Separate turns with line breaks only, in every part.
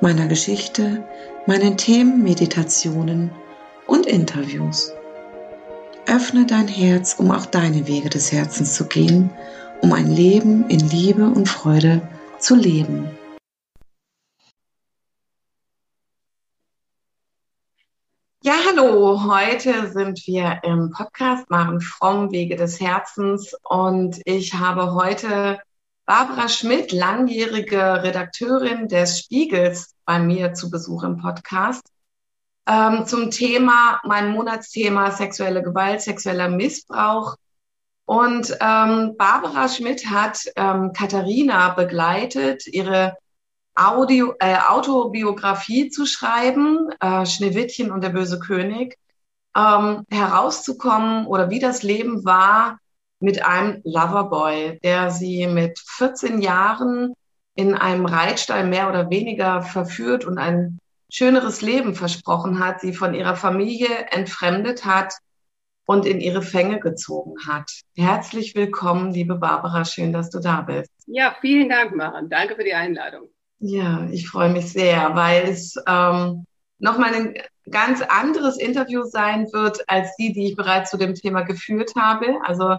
meiner Geschichte, meinen Themen, Meditationen und Interviews. Öffne dein Herz, um auch deine Wege des Herzens zu gehen, um ein Leben in Liebe und Freude zu leben. Ja, hallo. Heute sind wir im Podcast Machen Fromm Wege des Herzens und ich habe heute Barbara Schmidt, langjährige Redakteurin des Spiegels, bei mir zu Besuch im Podcast ähm, zum Thema, mein Monatsthema sexuelle Gewalt, sexueller Missbrauch. Und ähm, Barbara Schmidt hat ähm, Katharina begleitet, ihre Audio, äh, Autobiografie zu schreiben, äh, Schneewittchen und der böse König, ähm, herauszukommen oder wie das Leben war, mit einem Loverboy, der sie mit 14 Jahren in einem Reitstall mehr oder weniger verführt und ein schöneres Leben versprochen hat, sie von ihrer Familie entfremdet hat und in ihre Fänge gezogen hat. Herzlich willkommen, liebe Barbara, schön, dass du da bist.
Ja, vielen Dank, Maren. Danke für die Einladung.
Ja, ich freue mich sehr, weil es ähm, nochmal ein ganz anderes Interview sein wird als die, die ich bereits zu dem Thema geführt habe. Also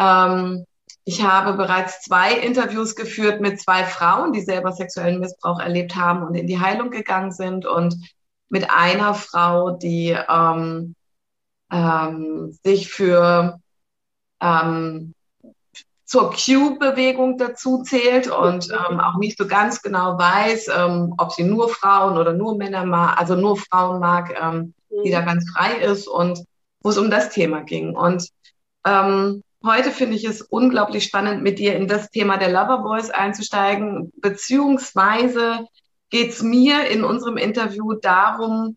ähm, ich habe bereits zwei Interviews geführt mit zwei Frauen, die selber sexuellen Missbrauch erlebt haben und in die Heilung gegangen sind und mit einer Frau, die ähm, ähm, sich für ähm, zur Q-Bewegung dazu zählt und ähm, auch nicht so ganz genau weiß, ähm, ob sie nur Frauen oder nur Männer mag, also nur Frauen mag, ähm, die da mhm. ganz frei ist und wo es um das Thema ging. Und ähm, Heute finde ich es unglaublich spannend, mit dir in das Thema der Loverboys einzusteigen, beziehungsweise geht es mir in unserem Interview darum,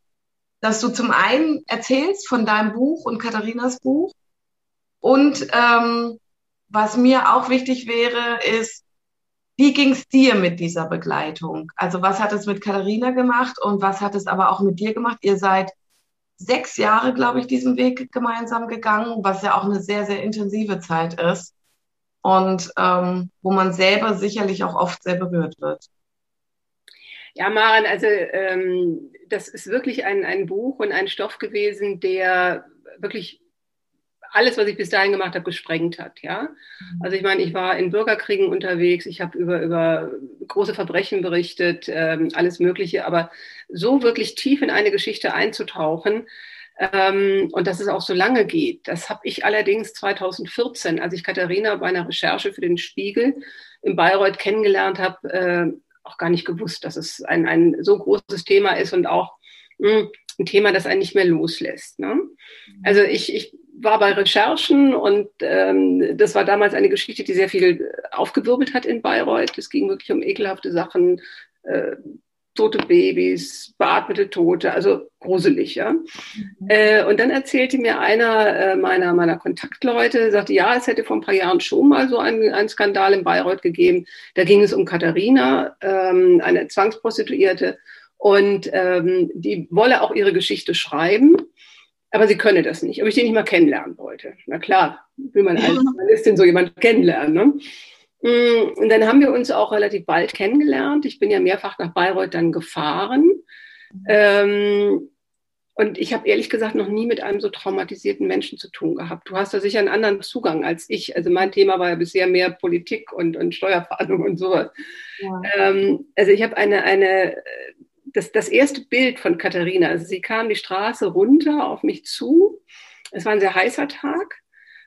dass du zum einen erzählst von deinem Buch und Katharinas Buch und ähm, was mir auch wichtig wäre, ist, wie ging es dir mit dieser Begleitung? Also was hat es mit Katharina gemacht und was hat es aber auch mit dir gemacht? Ihr seid sechs Jahre, glaube ich, diesen Weg gemeinsam gegangen, was ja auch eine sehr, sehr intensive Zeit ist und ähm, wo man selber sicherlich auch oft sehr berührt wird.
Ja, Maren, also ähm, das ist wirklich ein, ein Buch und ein Stoff gewesen, der wirklich alles, was ich bis dahin gemacht habe, gesprengt hat. Ja, mhm. also ich meine, ich war in Bürgerkriegen unterwegs, ich habe über über große Verbrechen berichtet, ähm, alles Mögliche, aber so wirklich tief in eine Geschichte einzutauchen ähm, und dass es auch so lange geht, das habe ich allerdings 2014, als ich Katharina bei einer Recherche für den Spiegel in Bayreuth kennengelernt habe, äh, auch gar nicht gewusst, dass es ein, ein so großes Thema ist und auch mh, hm, ein Thema, das einen nicht mehr loslässt. Ne? Also ich, ich war bei Recherchen und ähm, das war damals eine Geschichte, die sehr viel aufgewirbelt hat in Bayreuth. Es ging wirklich um ekelhafte Sachen, äh, tote Babys, beatmete Tote, also gruselig, ja. Mhm. Äh, und dann erzählte mir einer äh, meiner, meiner Kontaktleute, sagte, ja, es hätte vor ein paar Jahren schon mal so einen, einen Skandal in Bayreuth gegeben. Da ging es um Katharina, ähm, eine Zwangsprostituierte, und ähm, die wolle auch ihre Geschichte schreiben aber sie könne das nicht, ob ich den nicht mal kennenlernen wollte. Na klar, will man als Journalistin so jemand kennenlernen. Ne? Mm, und dann haben wir uns auch relativ bald kennengelernt. Ich bin ja mehrfach nach Bayreuth dann gefahren. Ähm, und ich habe ehrlich gesagt noch nie mit einem so traumatisierten Menschen zu tun gehabt. Du hast da sicher einen anderen Zugang als ich. Also mein Thema war ja bisher mehr Politik und, und Steuerfahndung und sowas. Ja. Ähm, also ich habe eine, eine das, das erste Bild von Katharina, also sie kam die Straße runter auf mich zu. Es war ein sehr heißer Tag.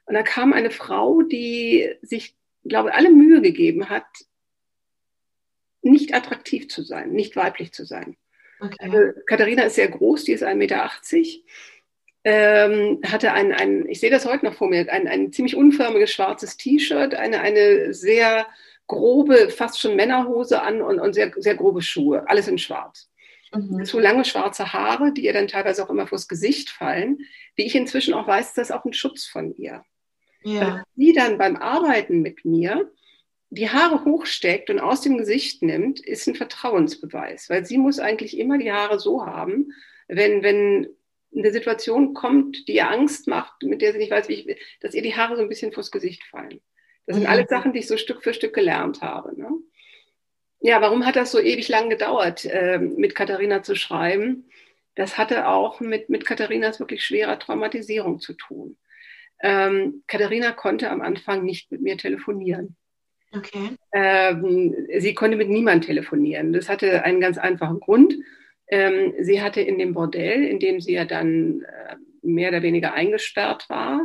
Und da kam eine Frau, die sich, glaube alle Mühe gegeben hat, nicht attraktiv zu sein, nicht weiblich zu sein. Okay. Also, Katharina ist sehr groß, die ist 1,80 Meter. Ähm, hatte ein, ein, ich sehe das heute noch vor mir, ein, ein ziemlich unförmiges schwarzes T-Shirt, eine, eine sehr grobe, fast schon Männerhose an und, und sehr, sehr grobe Schuhe, alles in schwarz. mhm. zu lange schwarze Haare, die ihr dann teilweise auch immer vors Gesicht fallen. Wie ich inzwischen auch weiß, ist das auch ein Schutz von ihr. Ja. Sie dann beim Arbeiten mit mir die Haare hochsteckt und aus dem Gesicht nimmt, ist ein Vertrauensbeweis, weil sie muss eigentlich immer die Haare so haben, wenn, wenn eine Situation kommt, die ihr Angst macht, mit der sie nicht weiß, wie ich, dass ihr die Haare so ein bisschen vors Gesicht fallen. Das sind mhm. alles Sachen, die ich so Stück für Stück gelernt habe. Ne? Ja, warum hat das so ewig lang gedauert, äh, mit Katharina zu schreiben? Das hatte auch mit, mit Katharinas wirklich schwerer Traumatisierung zu tun. Ähm, Katharina konnte am Anfang nicht mit mir telefonieren. Okay. Ähm, sie konnte mit niemandem telefonieren. Das hatte einen ganz einfachen Grund. Ähm, sie hatte in dem Bordell, in dem sie ja dann äh, mehr oder weniger eingesperrt war,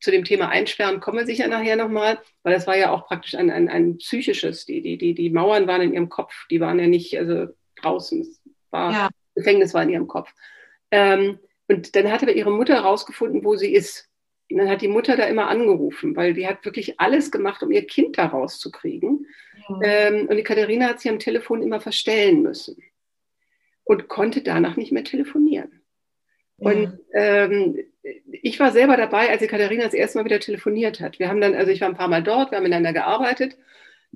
zu dem Thema Einsperren kommen wir sicher nachher nochmal, weil das war ja auch praktisch ein, ein, ein psychisches, die, die, die, die Mauern waren in ihrem Kopf, die waren ja nicht also draußen, es war, ja. Gefängnis war in ihrem Kopf. Ähm, und dann hat aber ihre Mutter herausgefunden, wo sie ist. Und dann hat die Mutter da immer angerufen, weil die hat wirklich alles gemacht, um ihr Kind da rauszukriegen. Ja. Ähm, und die Katharina hat sie am Telefon immer verstellen müssen und konnte danach nicht mehr telefonieren. Ja. Und ähm, ich war selber dabei, als die Katharina das erste Mal wieder telefoniert hat. Wir haben dann, also ich war ein paar Mal dort, wir haben miteinander gearbeitet.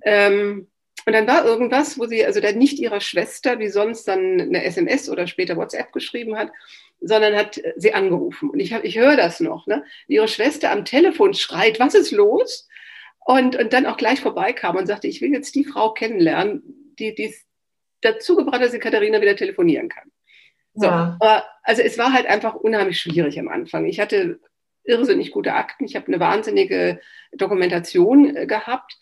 Ähm, und dann war irgendwas, wo sie, also dann nicht ihrer Schwester, wie sonst dann eine SMS oder später WhatsApp geschrieben hat, sondern hat sie angerufen. Und ich, hab, ich höre das noch, ne? ihre Schwester am Telefon schreit, was ist los? Und, und dann auch gleich vorbeikam und sagte, ich will jetzt die Frau kennenlernen, die es dazu gebracht hat, dass die Katharina wieder telefonieren kann. So, ja. aber also es war halt einfach unheimlich schwierig am Anfang. Ich hatte irrsinnig gute Akten, ich habe eine wahnsinnige Dokumentation äh, gehabt,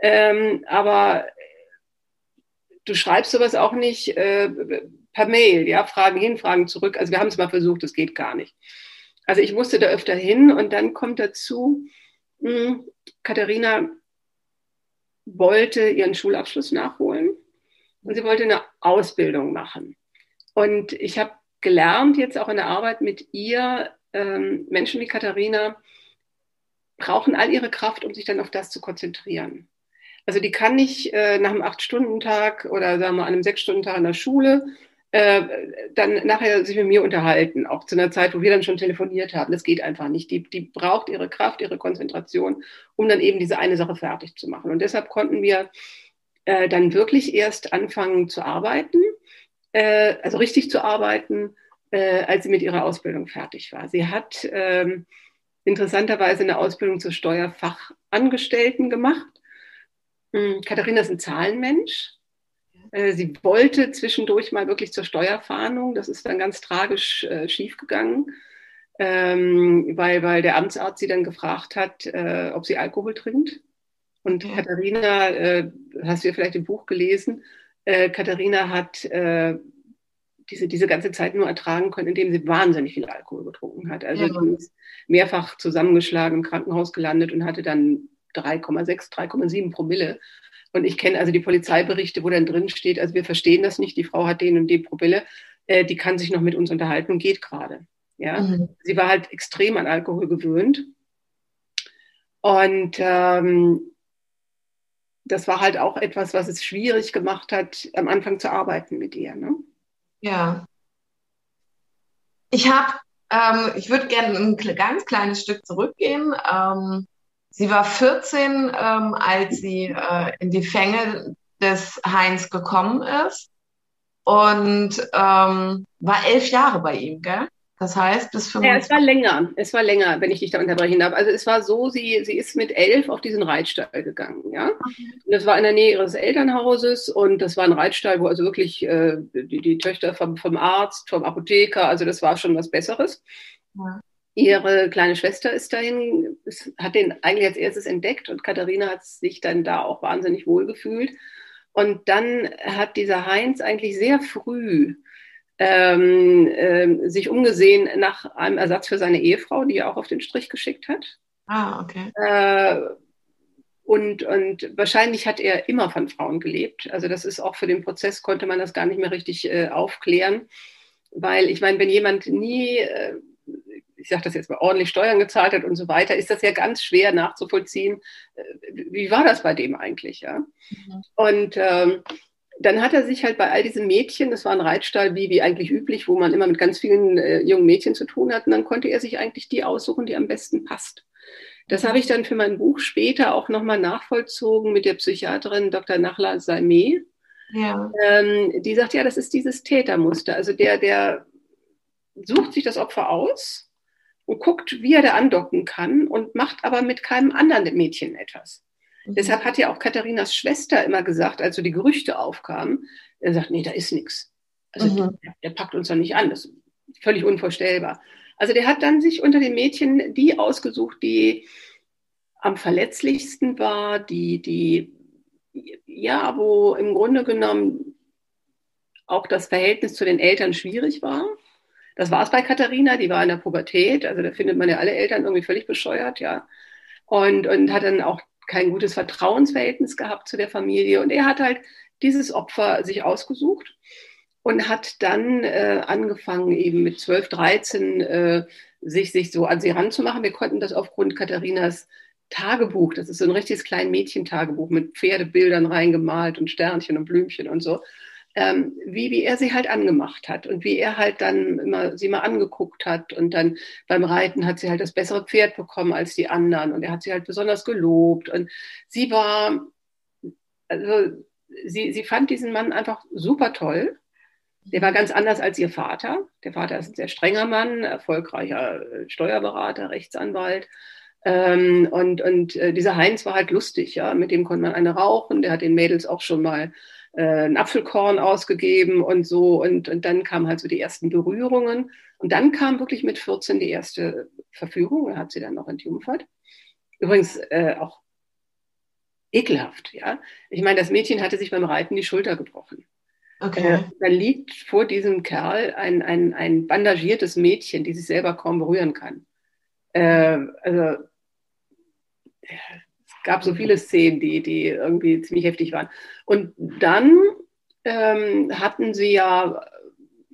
ähm, aber du schreibst sowas auch nicht äh, per Mail, ja, Fragen hin, Fragen zurück. Also wir haben es mal versucht, das geht gar nicht. Also ich musste da öfter hin und dann kommt dazu, mh, hm, Katharina wollte ihren Schulabschluss nachholen und sie wollte eine Ausbildung machen. Und ich habe gelernt, jetzt auch in der Arbeit mit ihr, ähm, Menschen wie Katharina brauchen all ihre Kraft, um sich dann auf das zu konzentrieren. Also die kann nicht äh, nach einem Acht-Stunden-Tag oder sagen wir einem Sechs-Stunden-Tag in der Schule äh, dann nachher sich mit mir unterhalten, auch zu einer Zeit, wo wir dann schon telefoniert haben. Das geht einfach nicht. Die, die braucht ihre Kraft, ihre Konzentration, um dann eben diese eine Sache fertig zu machen. Und deshalb konnten wir äh, dann wirklich erst anfangen zu arbeiten äh, also richtig zu arbeiten, äh, als sie mit ihrer Ausbildung fertig war. Sie hat ähm, interessanterweise eine Ausbildung zur Steuerfachangestellten gemacht. Ähm, Katharina ist ein Zahlenmensch. Äh, sie wollte zwischendurch mal wirklich zur Steuerfahndung. Das ist dann ganz tragisch äh, schiefgegangen, ähm, weil, weil der Amtsarzt sie dann gefragt hat, äh, ob sie Alkohol trinkt. Und ja. Katharina, äh, hast du ja vielleicht im Buch gelesen, äh, Katharina hat äh, diese, diese ganze Zeit nur ertragen können, indem sie wahnsinnig viel Alkohol getrunken hat. Also ja. sie ist mehrfach zusammengeschlagen im Krankenhaus gelandet und hatte dann 3,6, 3,7 Promille. Und ich kenne also die Polizeiberichte, wo dann drin steht, also wir verstehen das nicht, die Frau hat den und den Promille, äh, die kann sich noch mit uns unterhalten und geht gerade. Ja? Mhm. Sie war halt extrem an Alkohol gewöhnt. Und ähm, das war halt auch etwas, was es schwierig gemacht hat, am Anfang zu arbeiten mit ihr. Ne?
Ja. Ich habe, ähm, ich würde gerne ein ganz kleines Stück zurückgehen. Ähm, sie war 14, ähm, als sie äh, in die Fänge des Heinz gekommen ist und ähm, war elf Jahre bei ihm, gell? Das heißt, bis
25. Ja, es war länger. Es war länger, wenn ich dich da unterbrechen darf. Also es war so, sie, sie ist mit elf auf diesen Reitstall gegangen. Ja? Okay. Das war in der Nähe ihres Elternhauses und das war ein Reitstall, wo also wirklich äh, die, die Töchter vom, vom Arzt, vom Apotheker, also das war schon was Besseres. Ja. Ihre kleine Schwester ist dahin, hat den eigentlich als erstes entdeckt und Katharina hat sich dann da auch wahnsinnig wohl gefühlt. Und dann hat dieser Heinz eigentlich sehr früh ähm, äh, sich umgesehen nach einem Ersatz für seine Ehefrau, die er auch auf den Strich geschickt hat.
Ah, okay.
Äh, und, und wahrscheinlich hat er immer von Frauen gelebt. Also das ist auch für den Prozess, konnte man das gar nicht mehr richtig äh, aufklären. Weil ich meine, wenn jemand nie, äh, ich sage das jetzt mal, ordentlich Steuern gezahlt hat und so weiter, ist das ja ganz schwer nachzuvollziehen. Äh, wie war das bei dem eigentlich? Ja? Mhm. Und ähm, dann hat er sich halt bei all diesen Mädchen, das war ein Reitstall wie, wie eigentlich üblich, wo man immer mit ganz vielen äh, jungen Mädchen zu tun hat, und dann konnte er sich eigentlich die aussuchen, die am besten passt. Das habe ich dann für mein Buch später auch nochmal nachvollzogen mit der Psychiaterin Dr. Nachla Salmeh. Ja. Ähm, die sagt, ja, das ist dieses Tätermuster. Also der, der sucht sich das Opfer aus und guckt, wie er da andocken kann und macht aber mit keinem anderen Mädchen etwas. Mhm. Deshalb hat ja auch Katharinas Schwester immer gesagt, als so die Gerüchte aufkamen, er sagt, nee, da ist nichts. Also mhm. der, der, packt uns doch nicht an. Das ist völlig unvorstellbar. Also der hat dann sich unter den Mädchen die ausgesucht, die am verletzlichsten war, die, die, ja, wo im Grunde genommen auch das Verhältnis zu den Eltern schwierig war. Das war es bei Katharina, die war in der Pubertät, also da findet man ja alle Eltern irgendwie völlig bescheuert, ja. Und, und hat dann auch kein gutes Vertrauensverhältnis gehabt zu der Familie. Und er hat halt dieses Opfer sich ausgesucht und hat dann äh, angefangen, eben mit 12, 13 äh, sich, sich so an sie ranzumachen. Wir konnten das aufgrund Katharinas Tagebuch, das ist so ein richtiges kleines Mädchentagebuch mit Pferdebildern reingemalt und Sternchen und Blümchen und so, ähm, wie, wie er sie halt angemacht hat und wie er halt dann immer sie mal angeguckt hat und dann beim Reiten hat sie halt das bessere Pferd bekommen als die anderen und er hat sie halt besonders gelobt und sie war, also sie, sie fand diesen Mann einfach super toll. Der war ganz anders als ihr Vater. Der Vater ist ein sehr strenger Mann, erfolgreicher Steuerberater, Rechtsanwalt. Ähm, und und äh, dieser Heinz war halt lustig, ja. Mit dem konnte man eine rauchen. Der hat den Mädels auch schon mal äh, ein Apfelkorn ausgegeben und so. Und, und dann kamen halt so die ersten Berührungen. Und dann kam wirklich mit 14 die erste Verführung. Er hat sie dann noch entjungfert. Übrigens äh, auch ekelhaft, ja. Ich meine, das Mädchen hatte sich beim Reiten die Schulter gebrochen. Okay. Äh, dann liegt vor diesem Kerl ein, ein, ein bandagiertes Mädchen, die sich selber kaum berühren kann. Äh, also gab so viele Szenen, die, die irgendwie ziemlich heftig waren. Und dann ähm, hatten sie ja,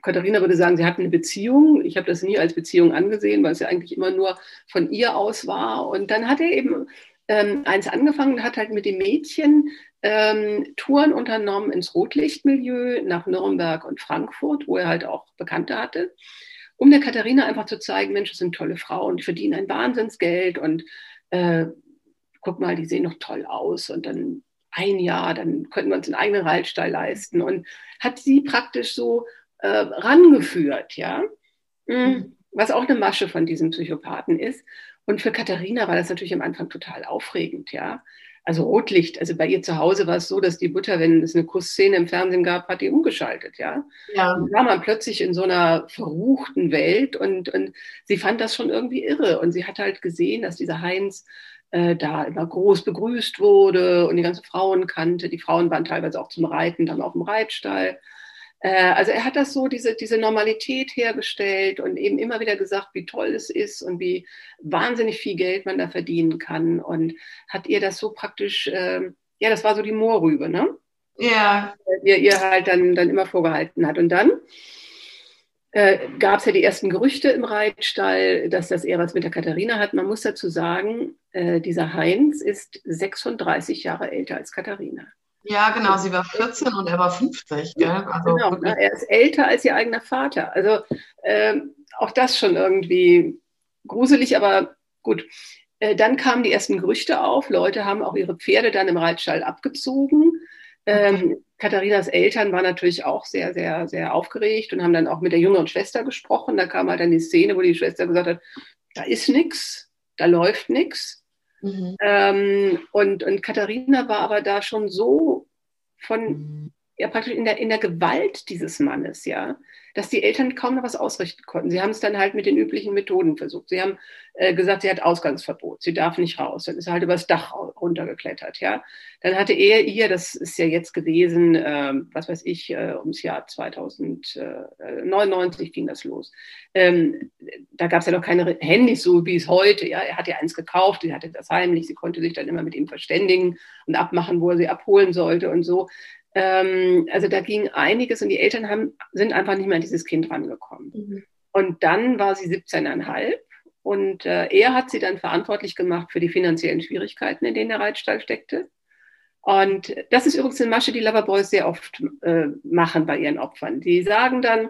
Katharina würde sagen, sie hatten eine Beziehung. Ich habe das nie als Beziehung angesehen, weil es ja eigentlich immer nur von ihr aus war. Und dann hat er eben ähm, eins angefangen hat halt mit dem Mädchen ähm, Touren unternommen ins Rotlichtmilieu nach Nürnberg und Frankfurt, wo er halt auch Bekannte hatte, um der Katharina einfach zu zeigen, Mensch, das sind tolle Frauen, die verdienen ein Wahnsinnsgeld und äh, guck mal, die sehen doch toll aus und dann ein Jahr, dann könnten wir uns einen eigenen Reitstall leisten und hat sie praktisch so äh, rangeführt, ja, mhm. mhm. was auch eine Masche von diesem Psychopathen ist. Und für Katharina war das natürlich am Anfang total aufregend, ja. Also Rotlicht, also bei ihr zu Hause war es so, dass die Mutter, wenn es eine Kussszene im Fernsehen gab, hat die umgeschaltet, ja. ja. Und war man plötzlich in so einer verruchten Welt und, und sie fand das schon irgendwie irre. Und sie hat halt gesehen, dass dieser Heinz äh, da immer groß begrüßt wurde und die ganzen Frauen kannte. Die Frauen waren teilweise auch zum Reiten dann auf dem Reitstall. Äh, also er hat das so, diese, diese Normalität hergestellt und eben immer wieder gesagt, wie toll es ist und wie wahnsinnig viel Geld man da verdienen kann. Und hat ihr das so praktisch, äh, ja, das war so die Moorrübe, ne? Ja. Ihr, ihr halt dann, dann immer vorgehalten hat. Und dann äh, gab es ja die ersten Gerüchte im Reitstall, dass das eher was mit der Katharina hat. Man muss dazu sagen, äh, dieser Heinz ist 36 Jahre älter als Katharina.
Ja, genau, sie war 14 und er war 50. Gell? Also
genau, ne, er ist älter als ihr eigener Vater. Also äh, auch das schon irgendwie gruselig, aber gut. Äh, dann kamen die ersten Gerüchte auf. Leute haben auch ihre Pferde dann im Reitstall abgezogen. Ähm, Katharinas Eltern waren natürlich auch sehr, sehr, sehr aufgeregt und haben dann auch mit der jüngeren Schwester gesprochen. Da kam halt dann die Szene, wo die Schwester gesagt hat, da ist nichts, da läuft nichts. Mhm. Ähm, und, und Katharina war aber da schon so von, ja, praktisch in der, in der Gewalt dieses Mannes, ja, dass die Eltern kaum noch was ausrichten konnten. Sie haben es dann halt mit den üblichen Methoden versucht. Sie haben äh, gesagt, sie hat Ausgangsverbot, sie darf nicht raus. Dann ist sie halt übers Dach runtergeklettert, ja. Dann hatte er ihr, das ist ja jetzt gewesen, äh, was weiß ich, äh, ums Jahr 2099 ging das los. Ähm, da gab es ja noch keine Handys, so wie es heute, ja. Er hat ja eins gekauft, sie hatte das heimlich, sie konnte sich dann immer mit ihm verständigen und abmachen, wo er sie abholen sollte und so. Ähm, also da ging einiges und die Eltern haben, sind einfach nicht mehr an dieses Kind rangekommen. Mhm. Und dann war sie 17,5 und äh, er hat sie dann verantwortlich gemacht für die finanziellen Schwierigkeiten, in denen der Reitstall steckte. Und das ist übrigens eine Masche, die Loverboys sehr oft äh, machen bei ihren Opfern. Die sagen dann,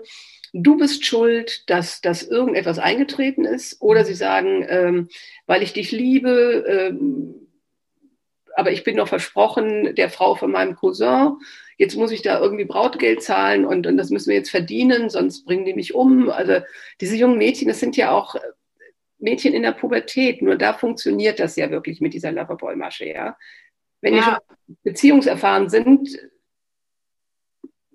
du bist schuld, dass, dass irgendetwas eingetreten ist. Oder sie sagen, ähm, weil ich dich liebe, ähm, aber ich bin noch versprochen der Frau von meinem Cousin. Jetzt muss ich da irgendwie Brautgeld zahlen und, und das müssen wir jetzt verdienen, sonst bringen die mich um. Also diese jungen Mädchen, das sind ja auch Mädchen in der Pubertät. Nur da funktioniert das ja wirklich mit dieser Loverboy-Masche, ja. Wenn ja. die schon beziehungserfahren sind,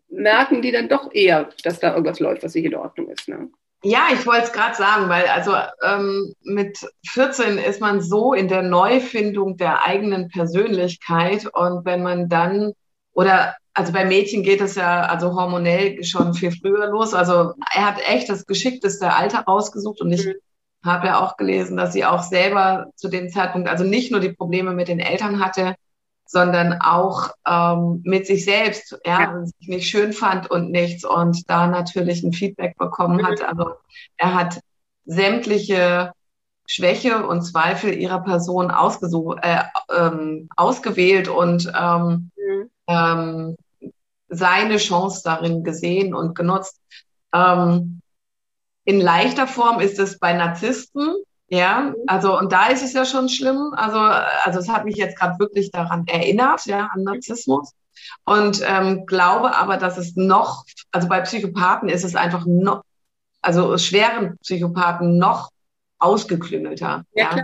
merken die dann doch eher, dass da irgendwas läuft, was nicht in Ordnung ist. Ne?
Ja, ich wollte es gerade sagen, weil also ähm, mit 14 ist man so in der Neufindung der eigenen Persönlichkeit und wenn man dann oder also bei Mädchen geht es ja also hormonell schon viel früher los. Also er hat echt das geschickteste Alter rausgesucht und ich mhm. habe ja auch gelesen, dass sie auch selber zu dem Zeitpunkt also nicht nur die Probleme mit den Eltern hatte, sondern auch ähm, mit sich selbst, ja, ja. sich nicht schön fand und nichts und da natürlich ein Feedback bekommen mhm. hat. Also er hat sämtliche Schwäche und Zweifel ihrer Person ausgesucht, äh, ähm, ausgewählt und ähm, mhm. ähm, seine Chance darin gesehen und genutzt. Ähm, in leichter Form ist es bei Narzissten, ja, mhm. also und da ist es ja schon schlimm. Also, also es hat mich jetzt gerade wirklich daran erinnert, ja, an Narzissmus. Und ähm, glaube aber, dass es noch, also bei Psychopathen ist es einfach noch, also schweren Psychopathen noch ausgeklüngelter. Ja, ja.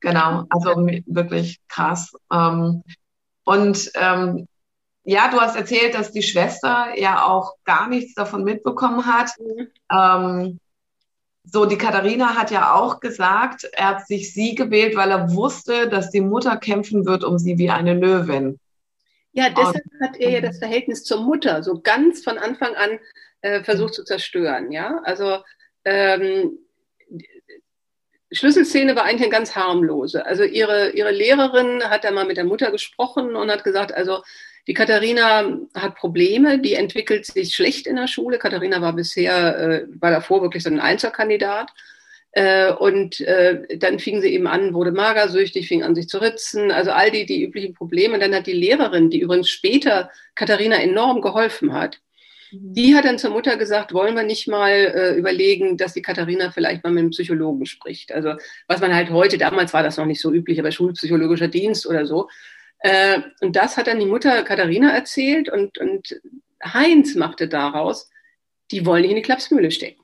Genau, also wirklich krass. Ähm, und ähm, ja, du hast erzählt, dass die Schwester ja auch gar nichts davon mitbekommen hat. Mhm. Ähm, so, die Katharina hat ja auch gesagt, er hat sich sie gewählt, weil er wusste, dass die Mutter kämpfen wird um sie wie eine Löwin.
Ja, deshalb Und, hat er ja das Verhältnis zur Mutter so ganz von Anfang an äh, versucht zu zerstören. Ja, also ähm, Schlüsselszene war eigentlich eine ganz harmlose. Also ihre, ihre Lehrerin hat da mal mit der Mutter gesprochen und hat gesagt, also die Katharina hat Probleme, die entwickelt sich schlecht in der Schule. Katharina war bisher, äh, war davor wirklich so ein Einzelkandidat. Äh, und äh, dann fing sie eben an, wurde magersüchtig, fing an sich zu ritzen, also all die, die üblichen Probleme. Und dann hat die Lehrerin, die übrigens später Katharina enorm geholfen hat, mhm. die hat dann zur Mutter gesagt, wollen wir nicht mal äh, überlegen, dass die Katharina vielleicht mal mit einem Psychologen spricht. Also was man halt heute, damals war das noch nicht so üblich, aber schulpsychologischer Dienst oder so, äh, und das hat dann die Mutter Katharina erzählt und, und Heinz machte daraus, die wollen dich in die Klapsmühle stecken.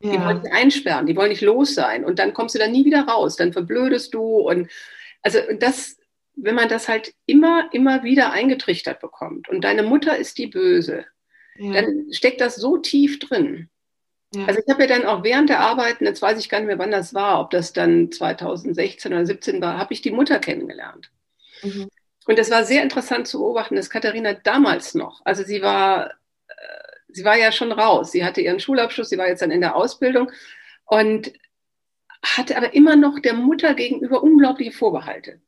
Ja. Die wollen dich einsperren, die wollen nicht los sein. Und dann kommst du da nie wieder raus, dann verblödest du. Und also das, wenn man das halt immer, immer wieder eingetrichtert bekommt und deine Mutter ist die Böse, ja. dann steckt das so tief drin. Ja. Also ich habe ja dann auch während der Arbeiten, jetzt weiß ich gar nicht mehr, wann das war, ob das dann 2016 oder 17 war, habe ich die Mutter kennengelernt. Mhm. Und das war sehr interessant zu beobachten, dass Katharina damals noch, also sie war, äh, sie war ja schon raus, sie hatte ihren Schulabschluss, sie war jetzt dann in der Ausbildung und hatte aber immer noch der Mutter gegenüber unglaubliche Vorbehalte.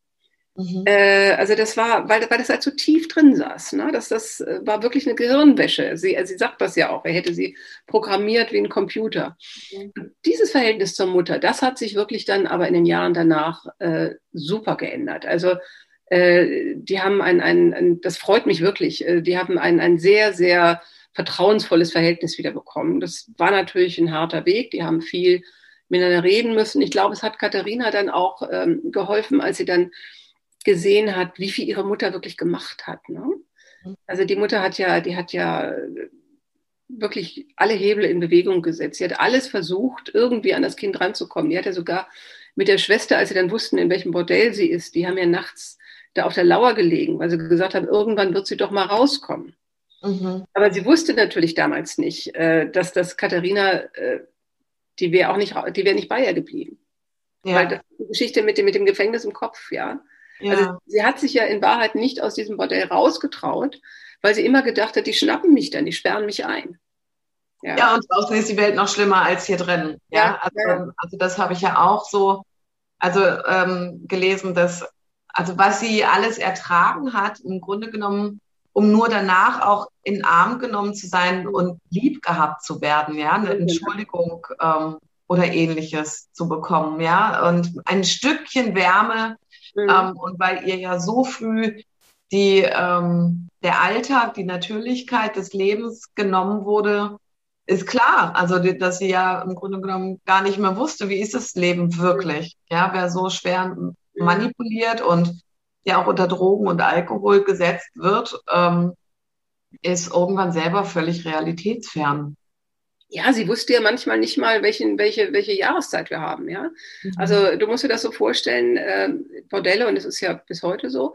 Mhm. Äh, also das war, weil, weil das halt so tief drin saß. Ne? Das, das äh, war wirklich eine Gehirnwäsche. Sie, sie sagt das ja auch, er hätte sie programmiert wie ein Computer. Mhm. Dieses Verhältnis zur Mutter, das hat sich wirklich dann aber in den Jahren danach äh, super geändert. Also die haben ein, ein, ein, das freut mich wirklich, äh, die haben ein, ein sehr, sehr vertrauensvolles Verhältnis wieder bekommen. Das war natürlich ein harter Weg, die haben viel miteinander reden müssen. Ich glaube, es hat Katharina dann auch ähm, geholfen, als sie dann gesehen hat, wie viel ihre Mutter wirklich gemacht hat. Ne? Also die Mutter hat ja, die hat ja wirklich alle Hebel in Bewegung gesetzt. Sie hat alles versucht, irgendwie an das Kind ranzukommen. Die hat ja sogar mit der Schwester, als sie dann wussten, in welchem Bordell sie ist, die haben ja nachts da auf der Lauer gelegen, weil sie gesagt haben, irgendwann wird sie doch mal rauskommen. Mhm. Aber sie wusste natürlich damals nicht, äh, dass das Katharina, äh, die wäre auch nicht, die wäre nicht bei ihr geblieben. Ja. Weil das die Geschichte mit dem, mit dem Gefängnis im Kopf, ja. ja. Also sie hat sich ja in Wahrheit nicht aus diesem Bordell rausgetraut, weil sie immer gedacht hat, die schnappen mich dann, die sperren mich ein.
Ja, ja und draußen ist die Welt noch schlimmer als hier drin. Ja, also, also das habe ich ja auch so, also ähm, gelesen, dass also was sie alles ertragen hat, im Grunde genommen, um nur danach auch in Arm genommen zu sein und lieb gehabt zu werden, ja, eine Entschuldigung ähm, oder ähnliches zu bekommen, ja, und ein Stückchen Wärme. Mhm. Ähm, und weil ihr ja so früh die, ähm, der Alltag, die Natürlichkeit des Lebens genommen wurde, ist klar. Also, dass sie ja im Grunde genommen gar nicht mehr wusste, wie ist das Leben wirklich. Ja, wer so schwer manipuliert und ja auch unter Drogen und Alkohol gesetzt wird, ähm, ist irgendwann selber völlig realitätsfern.
Ja, sie wusste ja manchmal nicht mal, welchen, welche, welche Jahreszeit wir haben, ja. Mhm. Also du musst dir das so vorstellen, äh, Bordelle, und es ist ja bis heute so,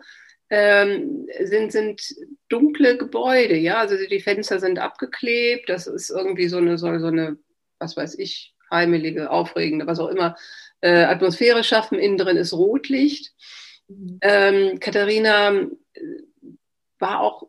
ähm, sind, sind dunkle Gebäude, ja. Also die Fenster sind abgeklebt, das ist irgendwie so eine, so, so eine, was weiß ich, heimelige, aufregende, was auch immer, äh, Atmosphäre schaffen. Innen drin ist Rotlicht. Mhm. Ähm, Katharina äh, war auch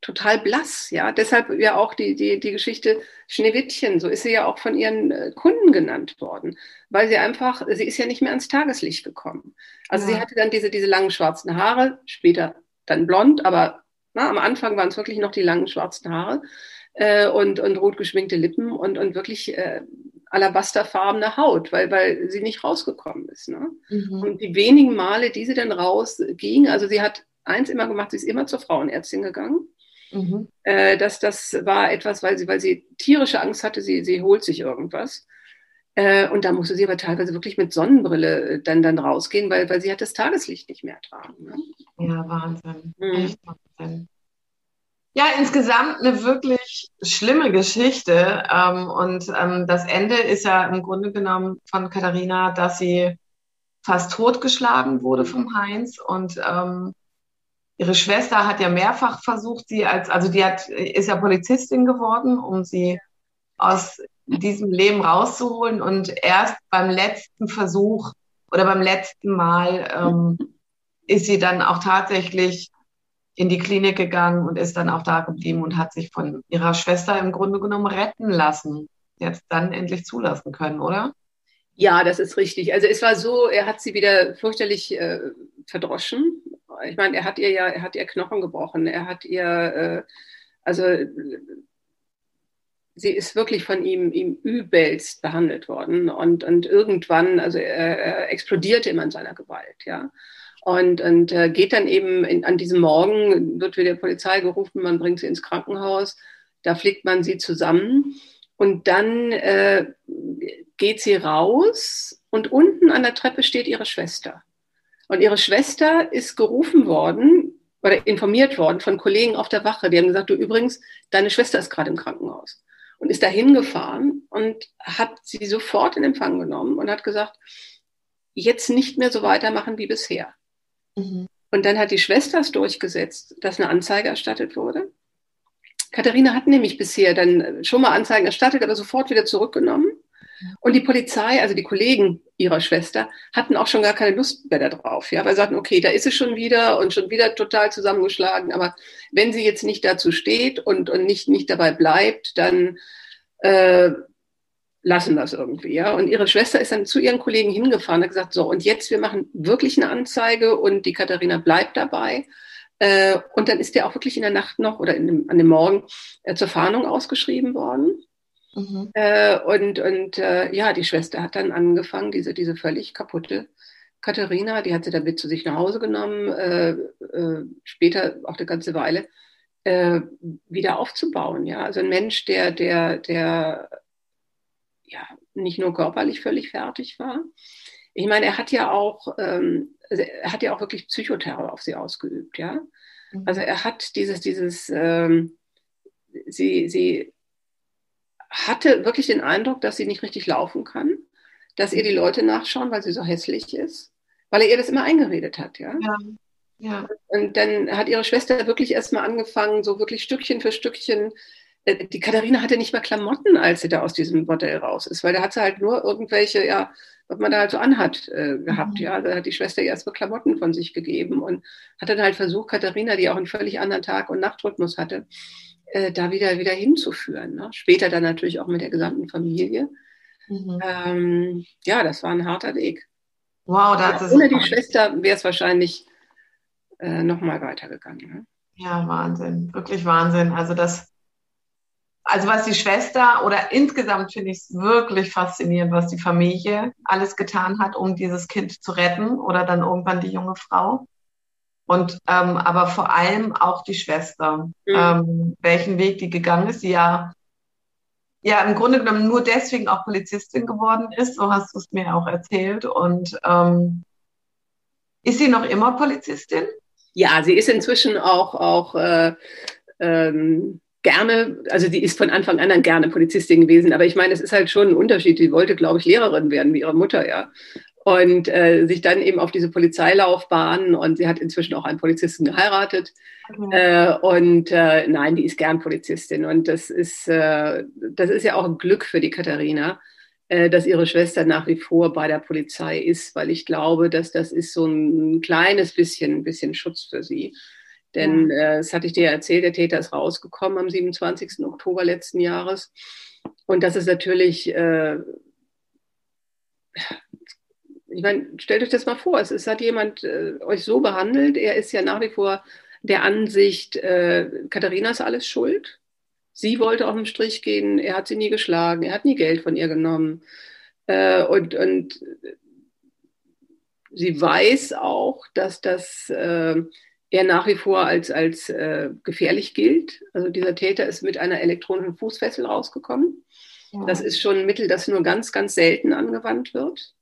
total blass, ja. Deshalb ja auch die, die, die Geschichte Schneewittchen, so ist sie ja auch von ihren äh, Kunden genannt worden, weil sie einfach, sie ist ja nicht mehr ans Tageslicht gekommen. Also ja. sie hatte dann diese, diese langen schwarzen Haare, später dann blond, aber na, am Anfang waren es wirklich noch die langen schwarzen Haare äh, und, und rot geschminkte Lippen und, und wirklich äh, alabasterfarbene Haut, weil, weil sie nicht rausgekommen ist. Ne? Mhm. Und die wenigen Male, die sie dann rausging, also sie hat eins immer gemacht, sie ist immer zur Frauenärztin gegangen. Mhm. Äh, das, das war etwas, weil sie, weil sie tierische Angst hatte, sie, sie holt sich irgendwas. Äh, und da musste sie aber teilweise wirklich mit Sonnenbrille äh, dann, dann rausgehen, weil, weil sie hat das Tageslicht nicht mehr ertragen. Ne?
Ja, Wahnsinn. Mhm. Echt Wahnsinn. Ja, insgesamt eine wirklich schlimme Geschichte. Ähm, und ähm, das Ende ist ja im Grunde genommen von Katharina, dass sie fast totgeschlagen wurde vom Heinz und ähm, ihre Schwester hat ja mehrfach versucht, sie als, also die hat, ist ja Polizistin geworden, um sie aus diesem Leben rauszuholen. Und erst beim letzten Versuch oder beim letzten Mal ist sie dann auch tatsächlich in die Klinik gegangen und ist dann auch da geblieben und hat sich von ihrer Schwester im Grunde genommen retten lassen. Jetzt dann endlich zulassen können, oder?
Ja, das ist richtig. Also es war so, er hat sie wieder fürchterlich äh, verdroschen ich meine, er hat ihr ja, er hat ihr Knochen gebrochen, er hat ihr, äh, also sie ist wirklich von ihm, ihm übelst behandelt worden und, und irgendwann, also er, er explodierte immer in seiner Gewalt, ja. Und, und äh, geht dann eben in, an diesem Morgen, wird wieder Polizei gerufen, man bringt sie ins Krankenhaus, da fliegt man sie zusammen und dann äh, geht sie raus und unten an der Treppe steht ihre Schwester. Und ihre Schwester ist gerufen worden oder informiert worden von Kollegen auf der Wache. Die haben gesagt, du übrigens, deine Schwester ist gerade im Krankenhaus. Und ist da hingefahren und hat sie sofort in Empfang genommen und hat gesagt, jetzt nicht mehr so weitermachen wie bisher. Mhm. Und dann hat die Schwester es durchgesetzt, dass eine Anzeige erstattet wurde. Katharina hat nämlich bisher dann schon mal Anzeigen erstattet, aber sofort wieder zurückgenommen. Und die Polizei, also die Kollegen ihrer Schwester, hatten auch schon gar keine Lust mehr darauf, ja, weil sie sagten, okay, da ist es schon wieder und schon wieder total zusammengeschlagen, aber wenn sie jetzt nicht dazu steht und, und nicht, nicht dabei bleibt, dann äh, lassen das irgendwie, ja. Und ihre Schwester ist dann zu ihren Kollegen hingefahren, hat gesagt, so, und jetzt, wir machen wirklich eine Anzeige und die Katharina bleibt dabei. Äh, und dann ist der auch wirklich in der Nacht noch oder dem, an dem Morgen äh, zur Fahndung ausgeschrieben worden. Mhm. Äh, und und äh, ja, die Schwester hat dann angefangen, diese, diese völlig kaputte Katharina, die hat sie dann mit zu sich nach Hause genommen, äh, äh später auch eine ganze Weile, wieder aufzubauen. Ja? Also ein Mensch, der, der, der ja, nicht nur körperlich völlig fertig war. Ich meine, er hat ja auch, ähm, also er hat ja auch wirklich Psychoterror auf sie ausgeübt, ja. Mhm. Also er hat dieses, dieses, ähm, sie, sie hatte wirklich den Eindruck, dass sie nicht richtig laufen kann, dass ihr die Leute nachschauen, weil sie so hässlich ist, weil er ihr das immer eingeredet hat, ja. ja. Ja. Und dann hat ihre Schwester wirklich erstmal angefangen, so wirklich Stückchen für Stückchen. Äh, die Katharina hatte nicht mal Klamotten, als sie da aus diesem Bordell raus ist, weil da hat sie halt nur irgendwelche, ja, was man da halt so anhat, äh, gehabt. Mhm. Ja, da hat die Schwester ihr erstmal Klamotten von sich gegeben und hat dann halt versucht, Katharina, die auch einen völlig anderen Tag- und Nachtrhythmus hatte, äh, da wieder, wieder hinzuführen. Ne? Später dann natürlich auch mit der gesamten Familie. Mhm. Ähm, ja, das war ein harter Weg. Wow, da ja, ohne die Schwester wäre es wahrscheinlich äh, nochmal weitergegangen. Ne?
Ja, Wahnsinn, wirklich Wahnsinn. Also das, also was die Schwester oder insgesamt finde ich es wirklich faszinierend, was die Familie alles getan hat, um dieses Kind zu retten oder dann irgendwann die junge Frau. Und ähm, aber vor allem auch die Schwester, mhm. ähm, welchen Weg die gegangen ist, die ja ja im Grunde genommen nur deswegen auch Polizistin geworden ist, so hast du es mir auch erzählt. Und ähm, ist sie noch immer Polizistin?
Ja, sie ist inzwischen auch, auch äh, ähm, gerne, also sie ist von Anfang an gerne Polizistin gewesen, aber ich meine, es ist halt schon ein Unterschied. Sie wollte, glaube ich, Lehrerin werden, wie ihre Mutter, ja. Und äh, sich dann eben auf diese Polizeilaufbahn und sie hat inzwischen auch einen Polizisten geheiratet. Okay. Äh, und äh, nein, die ist gern Polizistin. Und das ist, äh, das ist ja auch ein Glück für die Katharina, äh, dass ihre Schwester nach wie vor bei der Polizei ist, weil ich glaube, dass das ist so ein kleines bisschen, bisschen Schutz für sie. Denn äh, das hatte ich dir ja erzählt, der Täter ist rausgekommen am 27. Oktober letzten Jahres. Und das ist natürlich, äh, ich meine, stellt euch das mal vor, es, es hat jemand äh, euch so behandelt, er ist ja nach wie vor der Ansicht, äh, Katharina ist alles schuld. Sie wollte auf den Strich gehen, er hat sie nie geschlagen, er hat nie Geld von ihr genommen. Äh, und, und sie weiß auch, dass das äh, er nach wie vor als, als äh, gefährlich gilt. Also dieser Täter ist mit einer elektronischen Fußfessel rausgekommen. Ja. Das ist schon ein Mittel, das nur ganz, ganz selten angewandt wird.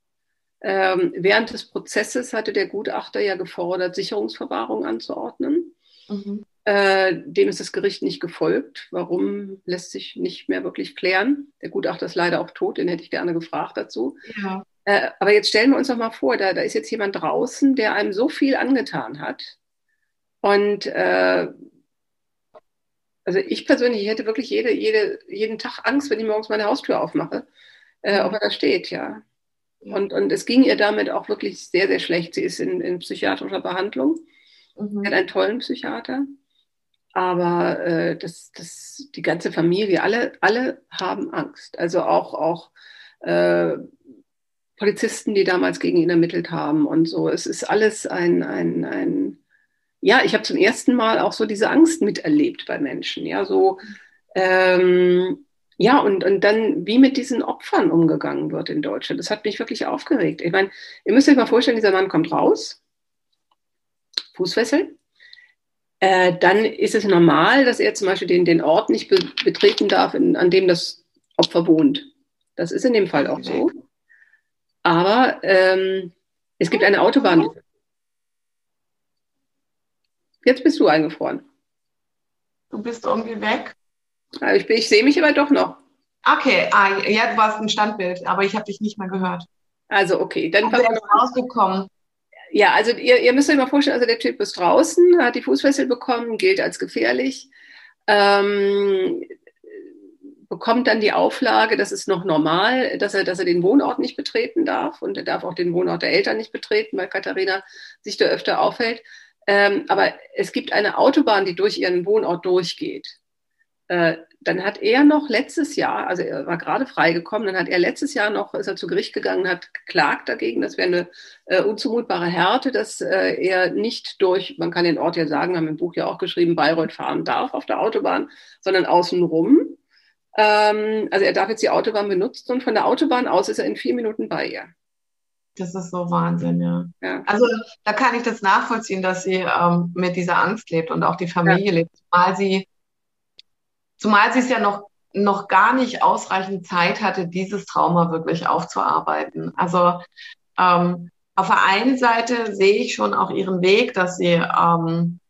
Ähm, während des Prozesses hatte der Gutachter ja gefordert, Sicherungsverwahrung anzuordnen. Mhm. Äh, dem ist das Gericht nicht gefolgt. Warum lässt sich nicht mehr wirklich klären? Der Gutachter ist leider auch tot, den hätte ich gerne gefragt dazu. Ja. Äh, aber jetzt stellen wir uns doch mal vor, da, da ist jetzt jemand draußen, der einem so viel angetan hat. Und äh, also ich persönlich ich hätte wirklich jede, jede, jeden Tag Angst, wenn ich morgens meine Haustür aufmache, äh, ob er da steht, ja. Und, und es ging ihr damit auch wirklich sehr, sehr schlecht. Sie ist in, in psychiatrischer Behandlung. Mhm. Sie hat einen tollen Psychiater. Aber äh, das, das, die ganze Familie, alle, alle haben Angst. Also auch, auch äh, Polizisten, die damals gegen ihn ermittelt haben und so. Es ist alles ein, ein, ein ja, ich habe zum ersten Mal auch so diese Angst miterlebt bei Menschen. Ja, so, ähm, ja, und, und dann, wie mit diesen Opfern umgegangen wird in Deutschland. Das hat mich wirklich aufgeregt. Ich meine, ihr müsst euch mal vorstellen, dieser Mann kommt raus, Fußfessel, äh, dann ist es normal, dass er zum Beispiel den, den Ort nicht be betreten darf, in, an dem das Opfer wohnt. Das ist in dem Fall auch so. Aber ähm, es gibt eine Autobahn. Jetzt bist du eingefroren.
Du bist irgendwie weg.
Ich, ich sehe mich aber doch noch.
Okay, ah, ja, du warst ein Standbild, aber ich habe dich nicht mehr gehört.
Also okay, dann
kommt noch rausgekommen.
Ja, also ihr, ihr, müsst euch mal vorstellen, also der Typ ist draußen, hat die Fußfessel bekommen, gilt als gefährlich, ähm, bekommt dann die Auflage, das ist noch normal, dass er, dass er den Wohnort nicht betreten darf und er darf auch den Wohnort der Eltern nicht betreten, weil Katharina sich da öfter aufhält. Ähm, aber es gibt eine Autobahn, die durch ihren Wohnort durchgeht. Äh, dann hat er noch letztes Jahr, also er war gerade freigekommen, dann hat er letztes Jahr noch, ist er zu Gericht gegangen, hat geklagt dagegen, das wäre eine äh, unzumutbare Härte, dass äh, er nicht durch, man kann den Ort ja sagen, haben im Buch ja auch geschrieben, Bayreuth fahren darf auf der Autobahn, sondern außenrum. Ähm, also er darf jetzt die Autobahn benutzen und von der Autobahn aus ist er in vier Minuten bei ihr.
Das ist so Wahnsinn, ja. ja. Also da kann ich das nachvollziehen, dass sie ähm, mit dieser Angst lebt und auch die Familie ja. lebt, zumal sie Zumal sie es ja noch, noch gar nicht ausreichend Zeit hatte, dieses Trauma wirklich aufzuarbeiten. Also ähm, auf der einen Seite sehe ich schon auch ihren Weg, dass sie ähm,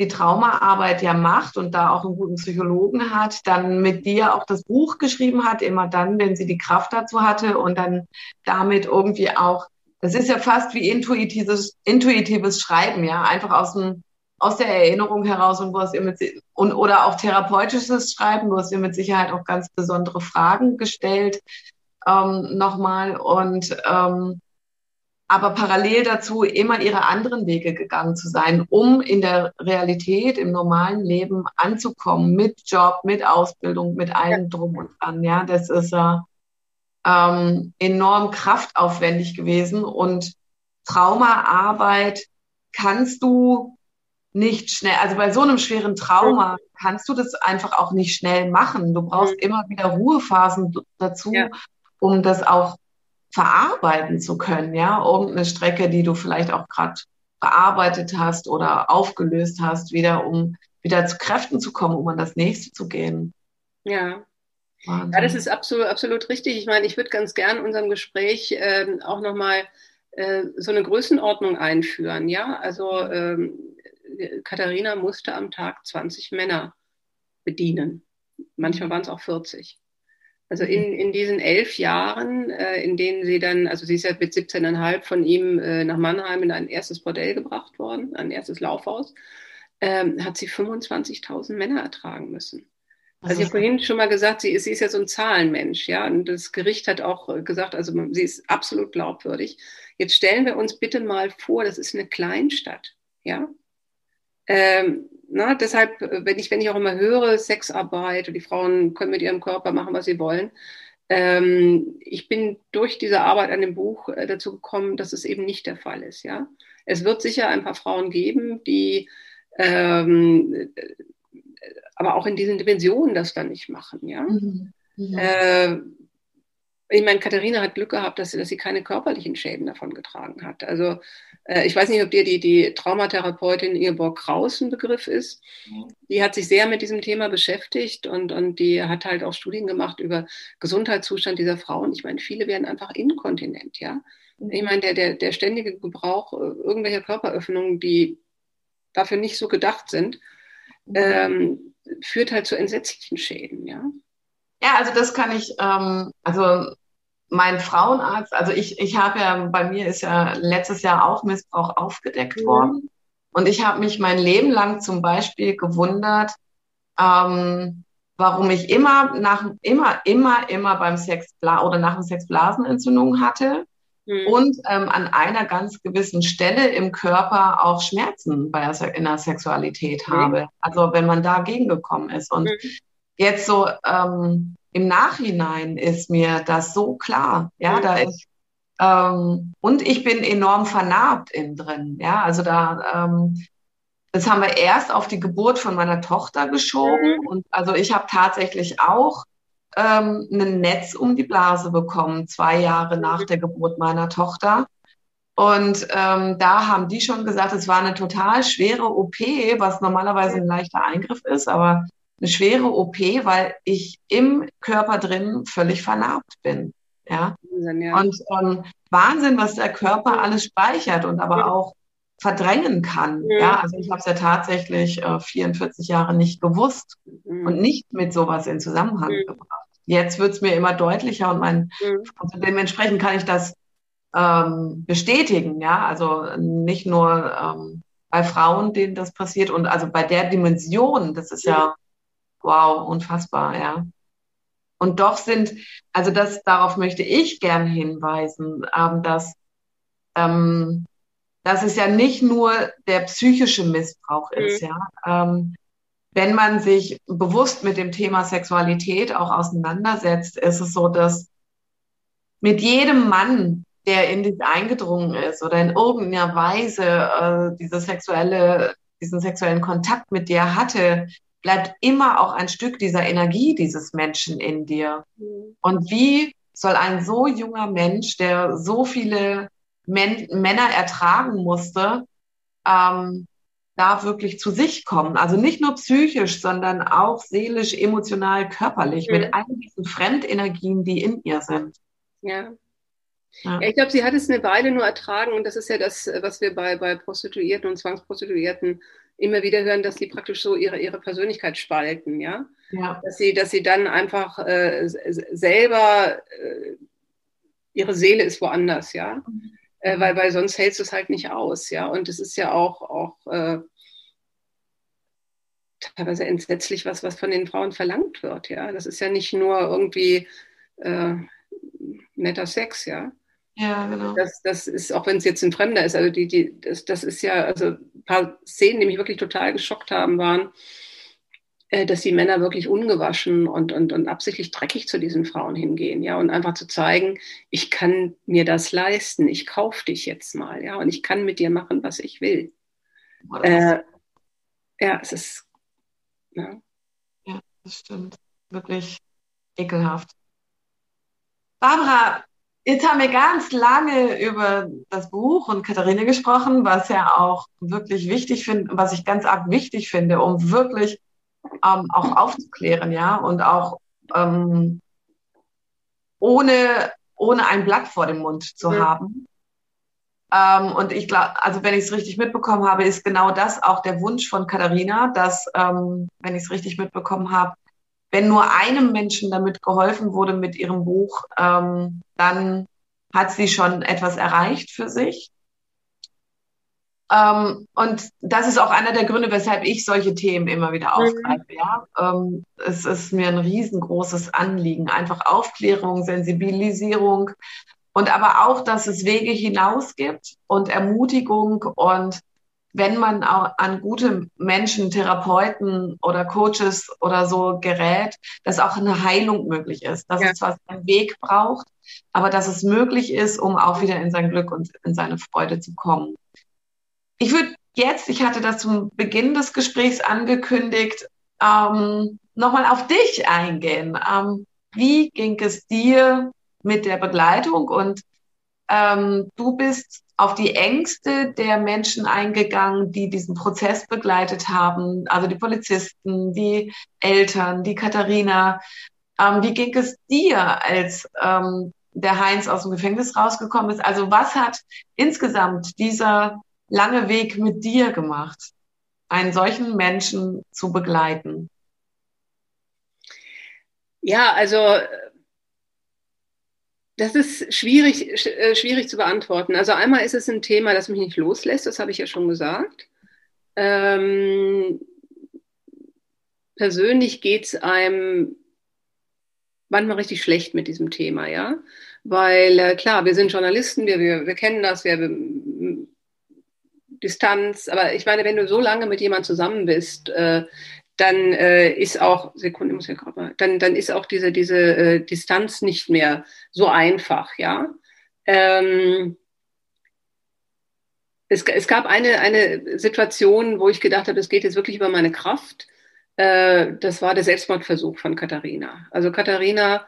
die Traumaarbeit ja macht und da auch einen guten Psychologen hat, dann mit dir auch das Buch geschrieben hat, immer dann, wenn sie die Kraft dazu hatte und dann damit irgendwie auch, das ist ja fast wie intuitives, intuitives Schreiben, ja, einfach aus dem aus der Erinnerung heraus und wo es ihr mit und oder auch therapeutisches Schreiben, wo es ihr mit Sicherheit auch ganz besondere Fragen gestellt ähm, nochmal und ähm, aber parallel dazu immer ihre anderen Wege gegangen zu sein, um in der Realität, im normalen Leben anzukommen, mit Job, mit Ausbildung, mit allem drum und dran. Ja, das ist äh, ähm, enorm kraftaufwendig gewesen und Traumaarbeit kannst du nicht schnell, also bei so einem schweren Trauma kannst du das einfach auch nicht schnell machen. Du brauchst mhm. immer wieder Ruhephasen dazu, ja. um das auch verarbeiten zu können, ja, irgendeine Strecke, die du vielleicht auch gerade bearbeitet hast oder aufgelöst hast, wieder um wieder zu Kräften zu kommen, um an das nächste zu gehen.
Ja. Wahnsinn. Ja, das ist absolut, absolut richtig. Ich meine, ich würde ganz gern in unserem Gespräch ähm, auch nochmal äh, so eine Größenordnung einführen. Ja, also ähm, Katharina musste am Tag 20 Männer bedienen. Manchmal waren es auch 40. Also in, in diesen elf Jahren, äh, in denen sie dann, also sie ist ja mit 17,5 von ihm äh, nach Mannheim in ein erstes Bordell gebracht worden, ein erstes Laufhaus, ähm, hat sie 25.000 Männer ertragen müssen. Also ich habe vorhin schon mal gesagt, sie ist, sie ist ja so ein Zahlenmensch, ja. Und das Gericht hat auch gesagt, also sie ist absolut glaubwürdig. Jetzt stellen wir uns bitte mal vor, das ist eine Kleinstadt, ja. Ähm, na, deshalb, wenn ich, wenn ich auch immer höre, Sexarbeit und die Frauen können mit ihrem Körper machen, was sie wollen, ähm, ich bin durch diese Arbeit an dem Buch äh, dazu gekommen, dass es eben nicht der Fall ist. Ja? Es wird sicher ein paar Frauen geben, die ähm, aber auch in diesen Dimensionen das dann nicht machen. Ja? Mhm. Mhm. Äh, ich meine, Katharina hat Glück gehabt, dass sie, dass sie keine körperlichen Schäden davon getragen hat. Also äh, ich weiß nicht, ob dir die, die Traumatherapeutin Ingeborg Kraus ein Begriff ist. Die hat sich sehr mit diesem Thema beschäftigt und, und die hat halt auch Studien gemacht über Gesundheitszustand dieser Frauen. Ich meine, viele werden einfach inkontinent, ja. Mhm. Ich meine, der, der, der ständige Gebrauch äh, irgendwelcher Körperöffnungen, die dafür nicht so gedacht sind, mhm. ähm, führt halt zu entsetzlichen Schäden, ja.
Ja, also das kann ich, ähm, also mein Frauenarzt, also ich, ich habe ja, bei mir ist ja letztes Jahr auch Missbrauch aufgedeckt mhm. worden. Und ich habe mich mein Leben lang zum Beispiel gewundert, ähm, warum ich immer nach, immer, immer, immer beim Sex oder nach dem Sex Blasenentzündung hatte mhm. und ähm, an einer ganz gewissen Stelle im Körper auch Schmerzen bei der, in der Sexualität mhm. habe. Also wenn man dagegen gekommen ist. Und mhm. Jetzt so, ähm, im Nachhinein ist mir das so klar. Ja, da ist, ähm, und ich bin enorm vernarbt innen drin. Ja, also da, ähm, das haben wir erst auf die Geburt von meiner Tochter geschoben. Mhm. Und also ich habe tatsächlich auch ähm, ein Netz um die Blase bekommen, zwei Jahre nach mhm. der Geburt meiner Tochter. Und ähm, da haben die schon gesagt, es war eine total schwere OP, was normalerweise ein leichter Eingriff ist, aber eine schwere OP, weil ich im Körper drin völlig vernarbt bin. Ja. ja. Und ähm, Wahnsinn, was der Körper alles speichert und aber ja. auch verdrängen kann. Ja, ja also ich habe es ja tatsächlich äh, 44 Jahre nicht gewusst mhm. und nicht mit sowas in Zusammenhang mhm. gebracht. Jetzt wird es mir immer deutlicher und mein, mhm. also dementsprechend kann ich das ähm, bestätigen. Ja, also nicht nur ähm, bei Frauen, denen das passiert und also bei der Dimension, das ist ja wow, unfassbar, ja. Und doch sind, also das, darauf möchte ich gern hinweisen, ähm, dass, ähm, dass es ja nicht nur der psychische Missbrauch mhm. ist, ja. Ähm, wenn man sich bewusst mit dem Thema Sexualität auch auseinandersetzt, ist es so, dass mit jedem Mann, der in dich eingedrungen ist oder in irgendeiner Weise äh, diese sexuelle, diesen sexuellen Kontakt mit dir hatte, bleibt immer auch ein Stück dieser Energie dieses Menschen in dir. Mhm. Und wie soll ein so junger Mensch, der so viele Men Männer ertragen musste, ähm, da wirklich zu sich kommen? Also nicht nur psychisch, sondern auch seelisch, emotional, körperlich, mhm. mit all diesen Fremdenergien, die in ihr sind.
Ja. Ja. ich glaube, sie hat es eine Weile nur ertragen und das ist ja das, was wir bei, bei Prostituierten und Zwangsprostituierten immer wieder hören, dass sie praktisch so ihre, ihre Persönlichkeit spalten, ja. ja. Dass, sie, dass sie dann einfach äh, selber, äh, ihre Seele ist woanders, ja. Mhm. Äh, weil, weil sonst hältst du es halt nicht aus, ja. Und es ist ja auch, auch äh, teilweise entsetzlich, was, was von den Frauen verlangt wird, ja. Das ist ja nicht nur irgendwie äh, netter Sex, ja.
Ja, genau.
Das, das ist, auch wenn es jetzt ein Fremder ist, also die, die, das, das ist ja, also ein paar Szenen, die mich wirklich total geschockt haben, waren, äh, dass die Männer wirklich ungewaschen und, und, und absichtlich dreckig zu diesen Frauen hingehen, ja, und einfach zu zeigen, ich kann mir das leisten, ich kaufe dich jetzt mal, ja, und ich kann mit dir machen, was ich will. Äh, ja, es ist.
Ja. ja, das stimmt. Wirklich ekelhaft. Barbara, Jetzt haben wir ganz lange über das Buch und Katharina gesprochen, was ja auch wirklich wichtig finde, was ich ganz arg wichtig finde, um wirklich ähm, auch aufzuklären, ja, und auch ähm, ohne, ohne ein Blatt vor dem Mund zu mhm. haben. Ähm, und ich glaube, also wenn ich es richtig mitbekommen habe, ist genau das auch der Wunsch von Katharina, dass, ähm, wenn ich es richtig mitbekommen habe, wenn nur einem Menschen damit geholfen wurde mit ihrem Buch, ähm, dann hat sie schon etwas erreicht für sich. Ähm, und das ist auch einer der Gründe, weshalb ich solche Themen immer wieder mhm. aufgreife. Mhm. Ja? Ähm, es ist mir ein riesengroßes Anliegen, einfach Aufklärung, Sensibilisierung und aber auch, dass es Wege hinaus gibt und Ermutigung und wenn man auch an gute Menschen, Therapeuten oder Coaches oder so gerät, dass auch eine Heilung möglich ist. Dass ja. es zwar einen Weg braucht, aber dass es möglich ist, um auch wieder in sein Glück und in seine Freude zu kommen. Ich würde jetzt, ich hatte das zum Beginn des Gesprächs angekündigt, ähm, nochmal auf dich eingehen. Ähm, wie ging es dir mit der Begleitung? Und ähm, du bist auf die Ängste der Menschen eingegangen, die diesen Prozess begleitet haben, also die Polizisten, die Eltern, die Katharina. Ähm, wie ging es dir, als ähm, der Heinz aus dem Gefängnis rausgekommen ist? Also was hat insgesamt dieser lange Weg mit dir gemacht, einen solchen Menschen zu begleiten?
Ja, also das ist schwierig, äh, schwierig zu beantworten. Also einmal ist es ein Thema, das mich nicht loslässt, das habe ich ja schon gesagt. Ähm, persönlich geht es einem manchmal richtig schlecht mit diesem Thema, ja. Weil äh, klar, wir sind Journalisten, wir, wir, wir kennen das, wir, Distanz. Aber ich meine, wenn du so lange mit jemandem zusammen bist, äh, dann äh, ist auch, Sekunde, muss ja gerade dann, dann ist auch diese, diese äh, Distanz nicht mehr so einfach, ja. Ähm, es, es gab eine, eine Situation, wo ich gedacht habe, es geht jetzt wirklich über meine Kraft. Äh, das war der Selbstmordversuch von Katharina. Also Katharina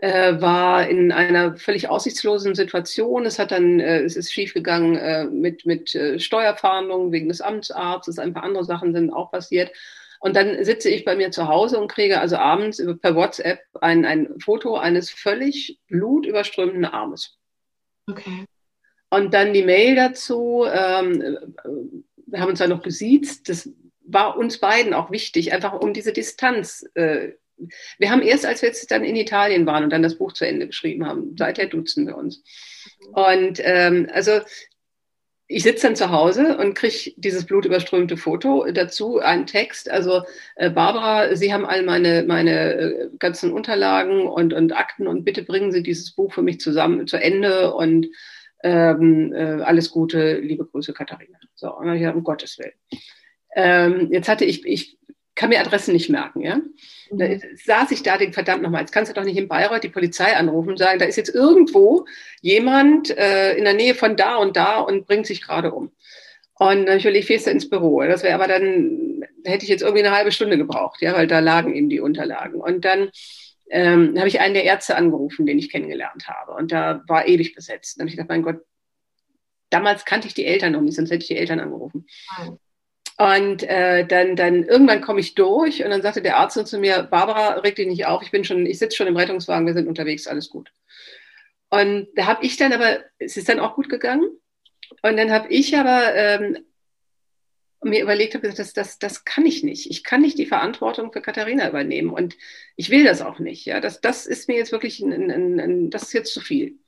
äh, war in einer völlig aussichtslosen Situation. Es hat dann, äh, es ist schiefgegangen äh, mit, mit Steuerfahndungen wegen des Amtsarztes. Ein paar andere Sachen sind auch passiert. Und dann sitze ich bei mir zu Hause und kriege also abends per WhatsApp ein, ein Foto eines völlig blutüberströmten Armes. Okay. Und dann die Mail dazu. Ähm, wir haben uns dann noch gesiezt. Das war uns beiden auch wichtig, einfach um diese Distanz äh, wir haben erst, als wir jetzt dann in Italien waren und dann das Buch zu Ende geschrieben haben, seither duzen wir uns. Und ähm, also ich sitze dann zu Hause und kriege dieses blutüberströmte Foto, dazu einen Text. Also äh, Barbara, Sie haben all meine, meine äh, ganzen Unterlagen und, und Akten und bitte bringen Sie dieses Buch für mich zusammen zu Ende und ähm, äh, alles Gute, liebe Grüße, Katharina. So, und dann ich um Gottes Willen. Ähm, jetzt hatte ich, ich kann mir Adressen nicht merken, ja. Da mhm. saß ich da, den verdammt nochmal, jetzt kannst du doch nicht in Bayreuth die Polizei anrufen und sagen, da ist jetzt irgendwo jemand äh, in der Nähe von da und da und bringt sich gerade um. Und natürlich fährst du ins Büro. Das wäre aber dann, hätte ich jetzt irgendwie eine halbe Stunde gebraucht, ja, weil da lagen eben die Unterlagen. Und dann ähm, habe ich einen der Ärzte angerufen, den ich kennengelernt habe. Und da war ewig besetzt. Dann habe ich gedacht, mein Gott, damals kannte ich die Eltern noch nicht, sonst hätte ich die Eltern angerufen. Wow. Und äh, dann, dann irgendwann komme ich durch und dann sagte der Arzt zu mir, Barbara, reg dich nicht auf, ich bin schon, ich sitze schon im Rettungswagen, wir sind unterwegs, alles gut. Und da habe ich dann aber, es ist dann auch gut gegangen. Und dann habe ich aber ähm, mir überlegt, habe das, das, das kann ich nicht. Ich kann nicht die Verantwortung für Katharina übernehmen und ich will das auch nicht. Ja, das, das ist mir jetzt wirklich, ein, ein, ein, das ist jetzt zu viel.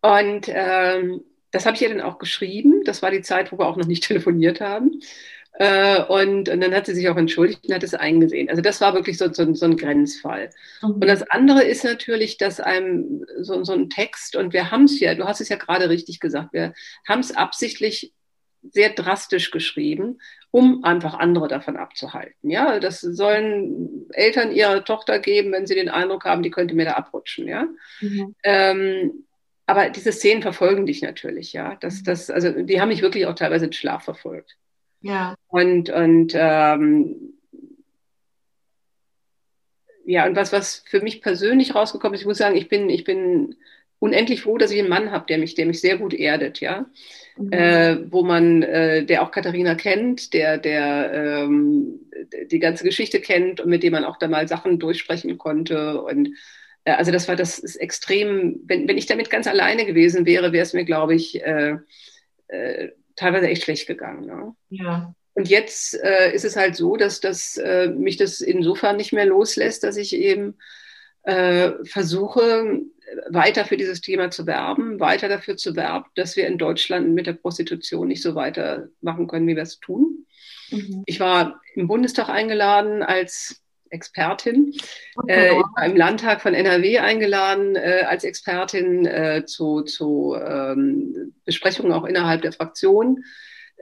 Und ähm, das habe ich ihr dann auch geschrieben. Das war die Zeit, wo wir auch noch nicht telefoniert haben. Äh, und, und, dann hat sie sich auch entschuldigt und hat es eingesehen. Also das war wirklich so, so, so ein Grenzfall. Mhm. Und das andere ist natürlich, dass einem so, so ein Text, und wir haben es ja, du hast es ja gerade richtig gesagt, wir haben es absichtlich sehr drastisch geschrieben, um einfach andere davon abzuhalten. Ja, das sollen Eltern ihrer Tochter geben, wenn sie den Eindruck haben, die könnte mir da abrutschen. Ja, mhm. ähm, aber diese Szenen verfolgen dich natürlich, ja. Das, mhm. das, also die haben mich wirklich auch teilweise in Schlaf verfolgt. Ja. Und, und ähm, ja, und was, was für mich persönlich rausgekommen ist, ich muss sagen, ich bin, ich bin unendlich froh, dass ich einen Mann habe, der mich, der mich sehr gut erdet, ja. Mhm. Äh, wo man, äh, der auch Katharina kennt, der, der ähm, die ganze Geschichte kennt und mit dem man auch da mal Sachen durchsprechen konnte. Und also das war das ist extrem, wenn, wenn ich damit ganz alleine gewesen wäre, wäre es mir, glaube ich, äh, äh, teilweise echt schlecht gegangen. Ne?
Ja.
Und jetzt äh, ist es halt so, dass, dass äh, mich das insofern nicht mehr loslässt, dass ich eben äh, versuche, weiter für dieses Thema zu werben, weiter dafür zu werben, dass wir in Deutschland mit der Prostitution nicht so weitermachen können, wie wir es tun. Mhm. Ich war im Bundestag eingeladen als Expertin. Äh, ich war im Landtag von NRW eingeladen äh, als Expertin äh, zu, zu ähm, Besprechungen auch innerhalb der Fraktion.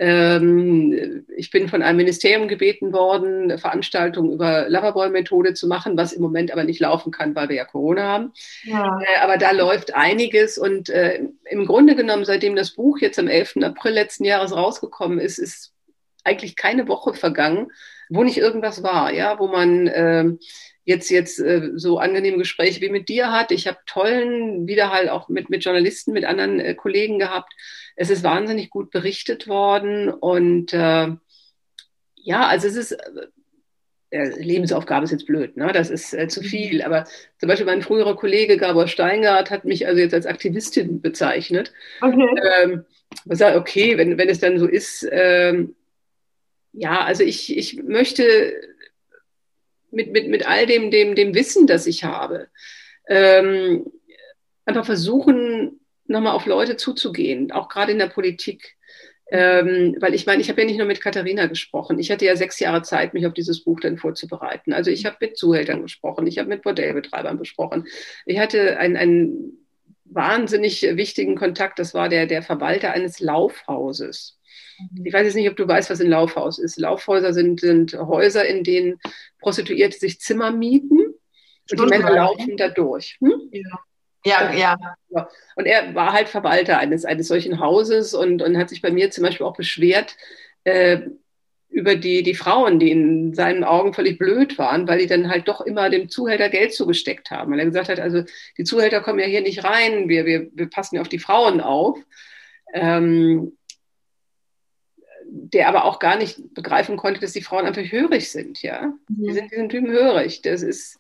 Ähm, ich bin von einem Ministerium gebeten worden, eine Veranstaltung über Loverboy-Methode zu machen, was im Moment aber nicht laufen kann, weil wir ja Corona haben. Ja. Äh, aber da läuft einiges und äh, im Grunde genommen, seitdem das Buch jetzt am 11. April letzten Jahres rausgekommen ist, ist eigentlich keine Woche vergangen, wo nicht irgendwas war, ja, wo man äh, jetzt, jetzt äh, so angenehme Gespräche wie mit dir hat. Ich habe tollen Widerhall auch mit, mit Journalisten, mit anderen äh, Kollegen gehabt. Es ist wahnsinnig gut berichtet worden und äh, ja, also es ist, äh, Lebensaufgabe ist jetzt blöd, ne? das ist äh, zu viel. Aber zum Beispiel mein früherer Kollege Gabor Steingart hat mich also jetzt als Aktivistin bezeichnet. Okay. Ähm, sagt, okay, wenn, wenn es dann so ist, ähm, ja, also ich, ich möchte mit, mit, mit all dem, dem, dem Wissen, das ich habe, ähm, einfach versuchen, nochmal auf Leute zuzugehen, auch gerade in der Politik. Ähm, weil ich meine, ich habe ja nicht nur mit Katharina gesprochen. Ich hatte ja sechs Jahre Zeit, mich auf dieses Buch dann vorzubereiten. Also ich habe mit Zuhältern gesprochen, ich habe mit Bordellbetreibern besprochen. Ich hatte einen, einen wahnsinnig wichtigen Kontakt, das war der, der Verwalter eines Laufhauses. Ich weiß jetzt nicht, ob du weißt, was ein Laufhaus ist. Laufhäuser sind, sind Häuser, in denen Prostituierte sich Zimmer mieten und die Männer laufen da durch. Hm?
Ja. Ja,
ja. Und er war halt Verwalter eines, eines solchen Hauses und, und hat sich bei mir zum Beispiel auch beschwert äh, über die, die Frauen, die in seinen Augen völlig blöd waren, weil die dann halt doch immer dem Zuhälter Geld zugesteckt haben. Weil er gesagt hat, also die Zuhälter kommen ja hier nicht rein, wir, wir, wir passen ja auf die Frauen auf. Ähm, der aber auch gar nicht begreifen konnte, dass die Frauen einfach hörig sind, ja. Mhm. Die sind diesen Typen hörig. Das ist,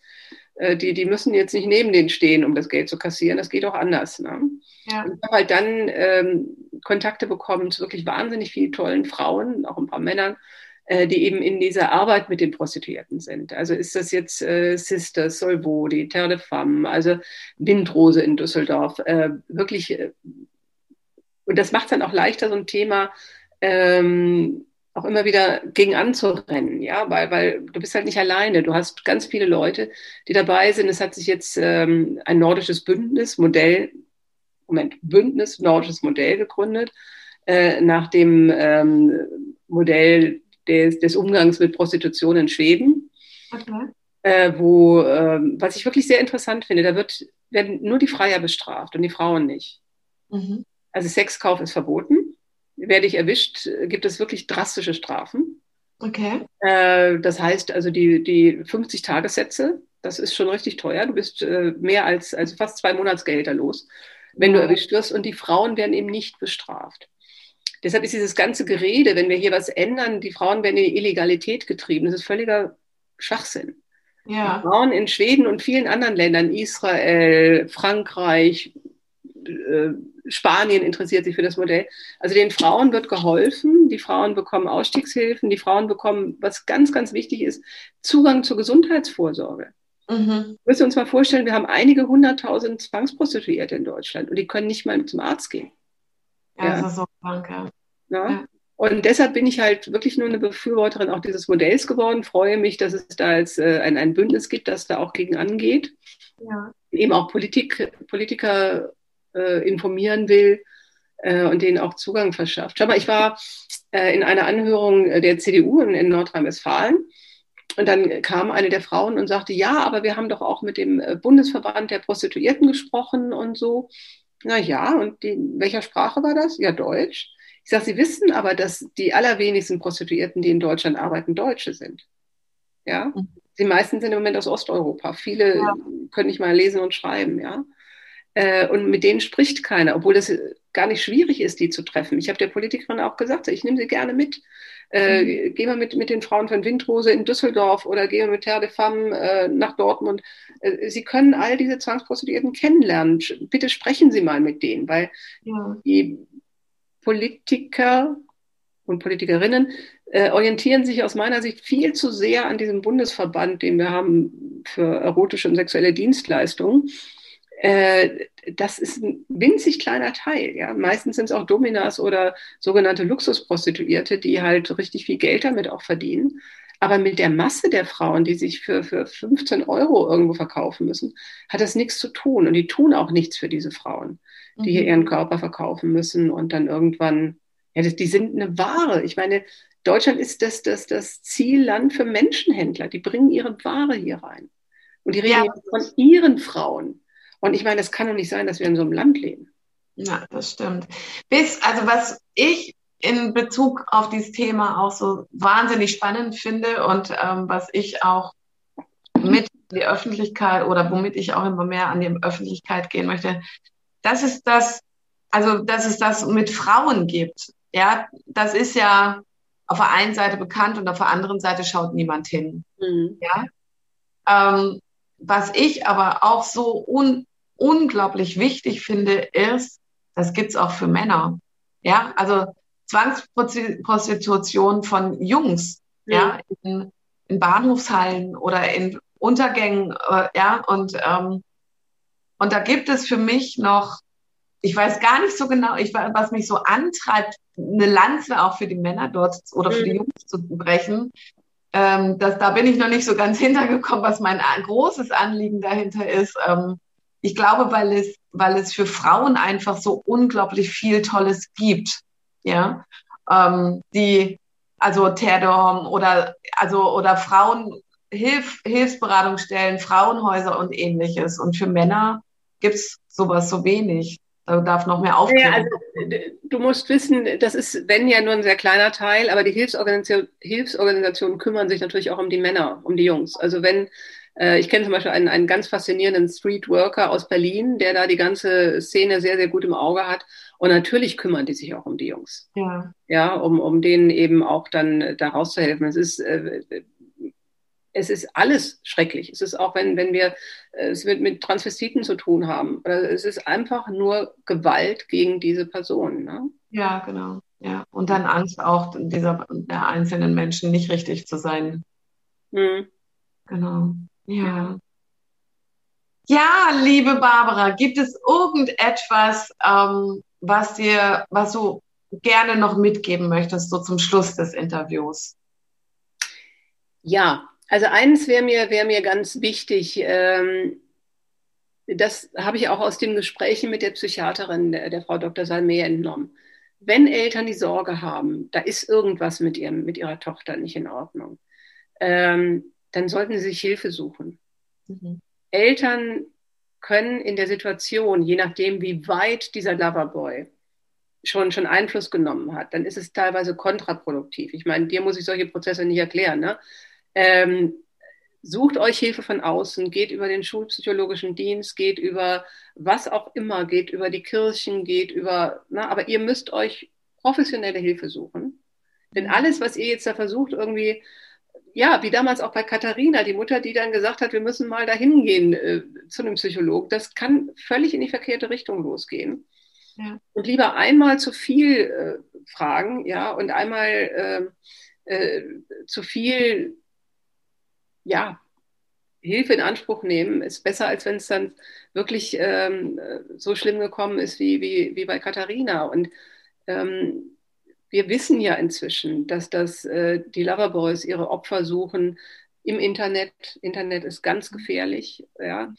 äh, die, die müssen jetzt nicht neben denen stehen, um das Geld zu kassieren. Das geht auch anders. Ne? Ja. ich habe halt dann ähm, Kontakte bekommen zu wirklich wahnsinnig vielen tollen Frauen, auch ein paar Männern, äh, die eben in dieser Arbeit mit den Prostituierten sind. Also ist das jetzt äh, Sisters, Solvodi, Terre de Femme, also Windrose in Düsseldorf. Äh, wirklich, äh, und das macht dann auch leichter, so ein Thema ähm, auch immer wieder gegen anzurennen, ja, weil, weil du bist halt nicht alleine. Du hast ganz viele Leute, die dabei sind. Es hat sich jetzt ähm, ein nordisches Bündnis, Modell, Moment, Bündnis, nordisches Modell gegründet, äh, nach dem ähm, Modell des, des, Umgangs mit Prostitution in Schweden. Okay. Äh, wo, äh, was ich wirklich sehr interessant finde, da wird, werden nur die Freier bestraft und die Frauen nicht. Mhm. Also Sexkauf ist verboten werde ich erwischt, gibt es wirklich drastische Strafen.
Okay.
Äh, das heißt also die, die 50 Tagessätze, das ist schon richtig teuer. Du bist äh, mehr als also fast zwei Monatsgehälter los, wenn du erwischt wirst. Und die Frauen werden eben nicht bestraft. Deshalb ist dieses ganze Gerede, wenn wir hier was ändern, die Frauen werden in die Illegalität getrieben. Das ist völliger Schwachsinn. Ja. Frauen in Schweden und vielen anderen Ländern, Israel, Frankreich, äh, Spanien interessiert sich für das Modell. Also den Frauen wird geholfen, die Frauen bekommen Ausstiegshilfen, die Frauen bekommen, was ganz, ganz wichtig ist, Zugang zur Gesundheitsvorsorge. Mhm. Müssen wir uns mal vorstellen, wir haben einige hunderttausend Zwangsprostituierte in Deutschland und die können nicht mal zum Arzt gehen.
Ja, ja. das ist so krank, ja.
ja. Und deshalb bin ich halt wirklich nur eine Befürworterin auch dieses Modells geworden, freue mich, dass es da jetzt äh, ein, ein Bündnis gibt, das da auch gegen angeht. Ja. Eben auch Politik, Politiker äh, informieren will äh, und denen auch Zugang verschafft. Schau mal, ich war äh, in einer Anhörung der CDU in, in Nordrhein-Westfalen. Und dann kam eine der Frauen und sagte, ja, aber wir haben doch auch mit dem äh, Bundesverband der Prostituierten gesprochen und so. Na ja, und die, welcher Sprache war das? Ja, Deutsch. Ich sage, Sie wissen aber, dass die allerwenigsten Prostituierten, die in Deutschland arbeiten, Deutsche sind. Ja, mhm. die meisten sind im Moment aus Osteuropa. Viele ja. können nicht mal lesen und schreiben, ja. Äh, und mit denen spricht keiner, obwohl das gar nicht schwierig ist, die zu treffen. Ich habe der Politikerin auch gesagt, ich nehme sie gerne mit. Äh, mhm. Gehen wir mit, mit den Frauen von Windrose in Düsseldorf oder gehen wir mit Terre de Femme äh, nach Dortmund. Äh, sie können all diese Zwangsprostituierten kennenlernen. Bitte sprechen Sie mal mit denen, weil ja. die Politiker und Politikerinnen äh, orientieren sich aus meiner Sicht viel zu sehr an diesem Bundesverband, den wir haben für erotische und sexuelle Dienstleistungen. Äh, das ist ein winzig kleiner Teil. Ja? Meistens sind es auch Dominas oder sogenannte Luxusprostituierte, die halt richtig viel Geld damit auch verdienen. Aber mit der Masse der Frauen, die sich für, für 15 Euro irgendwo verkaufen müssen, hat das nichts zu tun. Und die tun auch nichts für diese Frauen, die mhm. hier ihren Körper verkaufen müssen und dann irgendwann, ja, das, die sind eine Ware. Ich meine, Deutschland ist das, das, das Zielland für Menschenhändler. Die bringen ihre Ware hier rein. Und die reden ja. von ihren Frauen. Und ich meine, es kann doch nicht sein, dass wir in so einem Land leben.
Ja, das stimmt. Bis, also was ich in Bezug auf dieses Thema auch so wahnsinnig spannend finde und ähm, was ich auch mit die Öffentlichkeit oder womit ich auch immer mehr an die Öffentlichkeit gehen möchte, das ist das, also dass es das mit Frauen gibt. Ja, das ist ja auf der einen Seite bekannt und auf der anderen Seite schaut niemand hin. Mhm. Ja. Ähm, was ich aber auch so un unglaublich wichtig finde, ist, das gibt's auch für Männer. Ja, also Zwangsprostitution von Jungs, mhm. ja, in, in, Bahnhofshallen oder in Untergängen, äh, ja, und, ähm, und da gibt es für mich noch, ich weiß gar nicht so genau, ich, was mich so antreibt, eine Lanze auch für die Männer dort oder für die mhm. Jungs zu brechen. Ähm, das, da bin ich noch nicht so ganz hintergekommen, was mein großes Anliegen dahinter ist. Ähm, ich glaube, weil es, weil es für Frauen einfach so unglaublich viel Tolles gibt, ja, ähm, die, also Terdom oder, also, oder Frauen, Hilf, Hilfsberatungsstellen, Frauenhäuser und ähnliches. Und für Männer gibt's sowas so wenig. Da darf noch mehr aufklären. Ja, also,
du musst wissen, das ist, wenn ja nur ein sehr kleiner Teil, aber die Hilfsorganisation, Hilfsorganisationen kümmern sich natürlich auch um die Männer, um die Jungs. Also wenn ich kenne zum Beispiel einen, einen ganz faszinierenden Streetworker aus Berlin, der da die ganze Szene sehr, sehr gut im Auge hat. Und natürlich kümmern die sich auch um die Jungs. Ja. Ja, um, um denen eben auch dann da rauszuhelfen. Es ist, äh, es ist alles schrecklich. Es ist auch, wenn, wenn wir äh, es mit, mit Transvestiten zu tun haben. Es ist einfach nur Gewalt gegen diese Personen. Ne?
Ja, genau. Ja. Und dann Angst auch dieser der einzelnen Menschen nicht richtig zu sein. Mhm. Genau. Ja. Ja, liebe Barbara, gibt es irgendetwas, ähm, was dir, was du gerne noch mitgeben möchtest, so zum Schluss des Interviews?
Ja, also eins wäre mir, wär mir ganz wichtig. Ähm, das habe ich auch aus den Gesprächen mit der Psychiaterin, der, der Frau Dr. Salme entnommen. Wenn Eltern die Sorge haben, da ist irgendwas mit, ihrem, mit ihrer Tochter nicht in Ordnung, ähm, dann sollten sie sich Hilfe suchen. Mhm. Eltern können in der Situation, je nachdem, wie weit dieser Loverboy schon, schon Einfluss genommen hat, dann ist es teilweise kontraproduktiv. Ich meine, dir muss ich solche Prozesse nicht erklären. Ne? Ähm, sucht euch Hilfe von außen, geht über den schulpsychologischen Dienst, geht über was auch immer, geht über die Kirchen, geht über, na, aber ihr müsst euch professionelle Hilfe suchen. Denn mhm. alles, was ihr jetzt da versucht, irgendwie ja, wie damals auch bei Katharina, die Mutter, die dann gesagt hat, wir müssen mal dahin gehen äh, zu einem Psychologen. Das kann völlig in die verkehrte Richtung losgehen. Ja. Und lieber einmal zu viel äh, fragen, ja, und einmal äh, äh, zu viel, ja, Hilfe in Anspruch nehmen, ist besser, als wenn es dann wirklich ähm, so schlimm gekommen ist wie, wie, wie bei Katharina. Und ähm, wir wissen ja inzwischen, dass das, äh, die Loverboys ihre Opfer suchen im Internet. Internet ist ganz gefährlich, ja,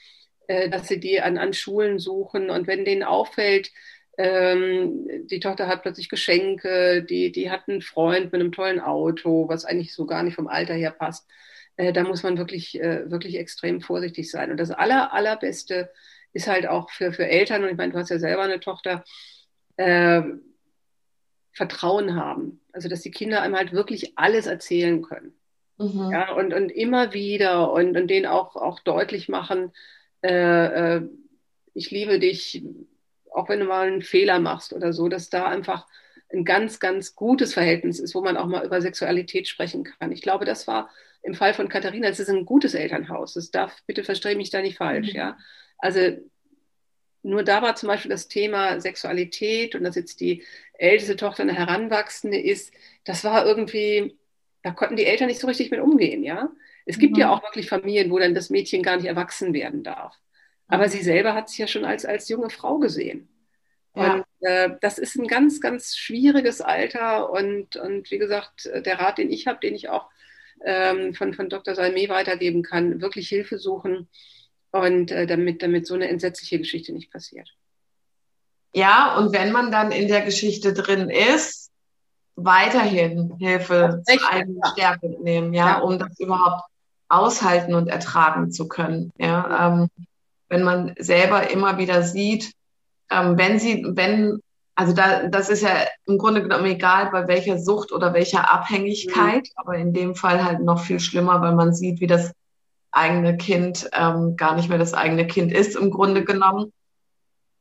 äh, dass sie die an, an Schulen suchen und wenn denen auffällt, ähm, die Tochter hat plötzlich Geschenke, die, die hat einen Freund mit einem tollen Auto, was eigentlich so gar nicht vom Alter her passt. Äh, da muss man wirklich, äh, wirklich extrem vorsichtig sein. Und das aller, allerbeste ist halt auch für, für Eltern, und ich meine, du hast ja selber eine Tochter, äh, Vertrauen haben. Also dass die Kinder einem halt wirklich alles erzählen können. Mhm. Ja, und, und immer wieder und, und denen auch, auch deutlich machen, äh, äh, ich liebe dich, auch wenn du mal einen Fehler machst oder so, dass da einfach ein ganz, ganz gutes Verhältnis ist, wo man auch mal über Sexualität sprechen kann. Ich glaube, das war im Fall von Katharina, es ist ein gutes Elternhaus. Das darf, bitte verstehe mich da nicht falsch, mhm. ja. Also nur da war zum Beispiel das Thema Sexualität und dass jetzt die älteste Tochter eine Heranwachsende ist, das war irgendwie, da konnten die Eltern nicht so richtig mit umgehen, ja. Es gibt mhm. ja auch wirklich Familien, wo dann das Mädchen gar nicht erwachsen werden darf. Aber mhm. sie selber hat sich ja schon als, als junge Frau gesehen. Ja. Und äh, das ist ein ganz, ganz schwieriges Alter. Und, und wie gesagt, der Rat, den ich habe, den ich auch ähm, von, von Dr. Salme weitergeben kann, wirklich Hilfe suchen und äh, damit, damit so eine entsetzliche Geschichte nicht passiert.
Ja, und wenn man dann in der Geschichte drin ist, weiterhin Hilfe zu einem Stärke nehmen, ja, ja, um das überhaupt aushalten und ertragen zu können. Ja, ähm, wenn man selber immer wieder sieht, ähm, wenn sie, wenn, also da, das ist ja im Grunde genommen egal, bei welcher Sucht oder welcher Abhängigkeit, mhm. aber in dem Fall halt noch viel schlimmer, weil man sieht, wie das eigene Kind ähm, gar nicht mehr das eigene Kind ist, im Grunde genommen.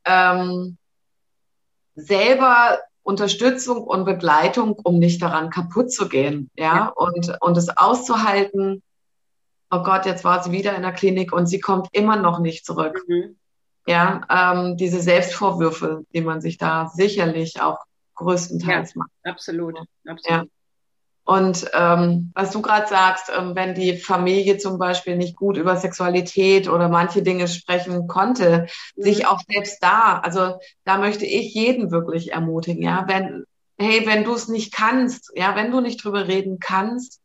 Ähm, selber Unterstützung und Begleitung, um nicht daran kaputt zu gehen, ja, ja. und, und es auszuhalten, oh Gott, jetzt war sie wieder in der Klinik und sie kommt immer noch nicht zurück. Mhm. Ja, ähm, diese Selbstvorwürfe, die man sich da sicherlich auch größtenteils ja, macht.
Absolut, absolut.
Ja. Und ähm, was du gerade sagst, ähm, wenn die Familie zum Beispiel nicht gut über Sexualität oder manche Dinge sprechen konnte, mhm. sich auch selbst da, also da möchte ich jeden wirklich ermutigen, ja, wenn, hey, wenn du es nicht kannst, ja, wenn du nicht drüber reden kannst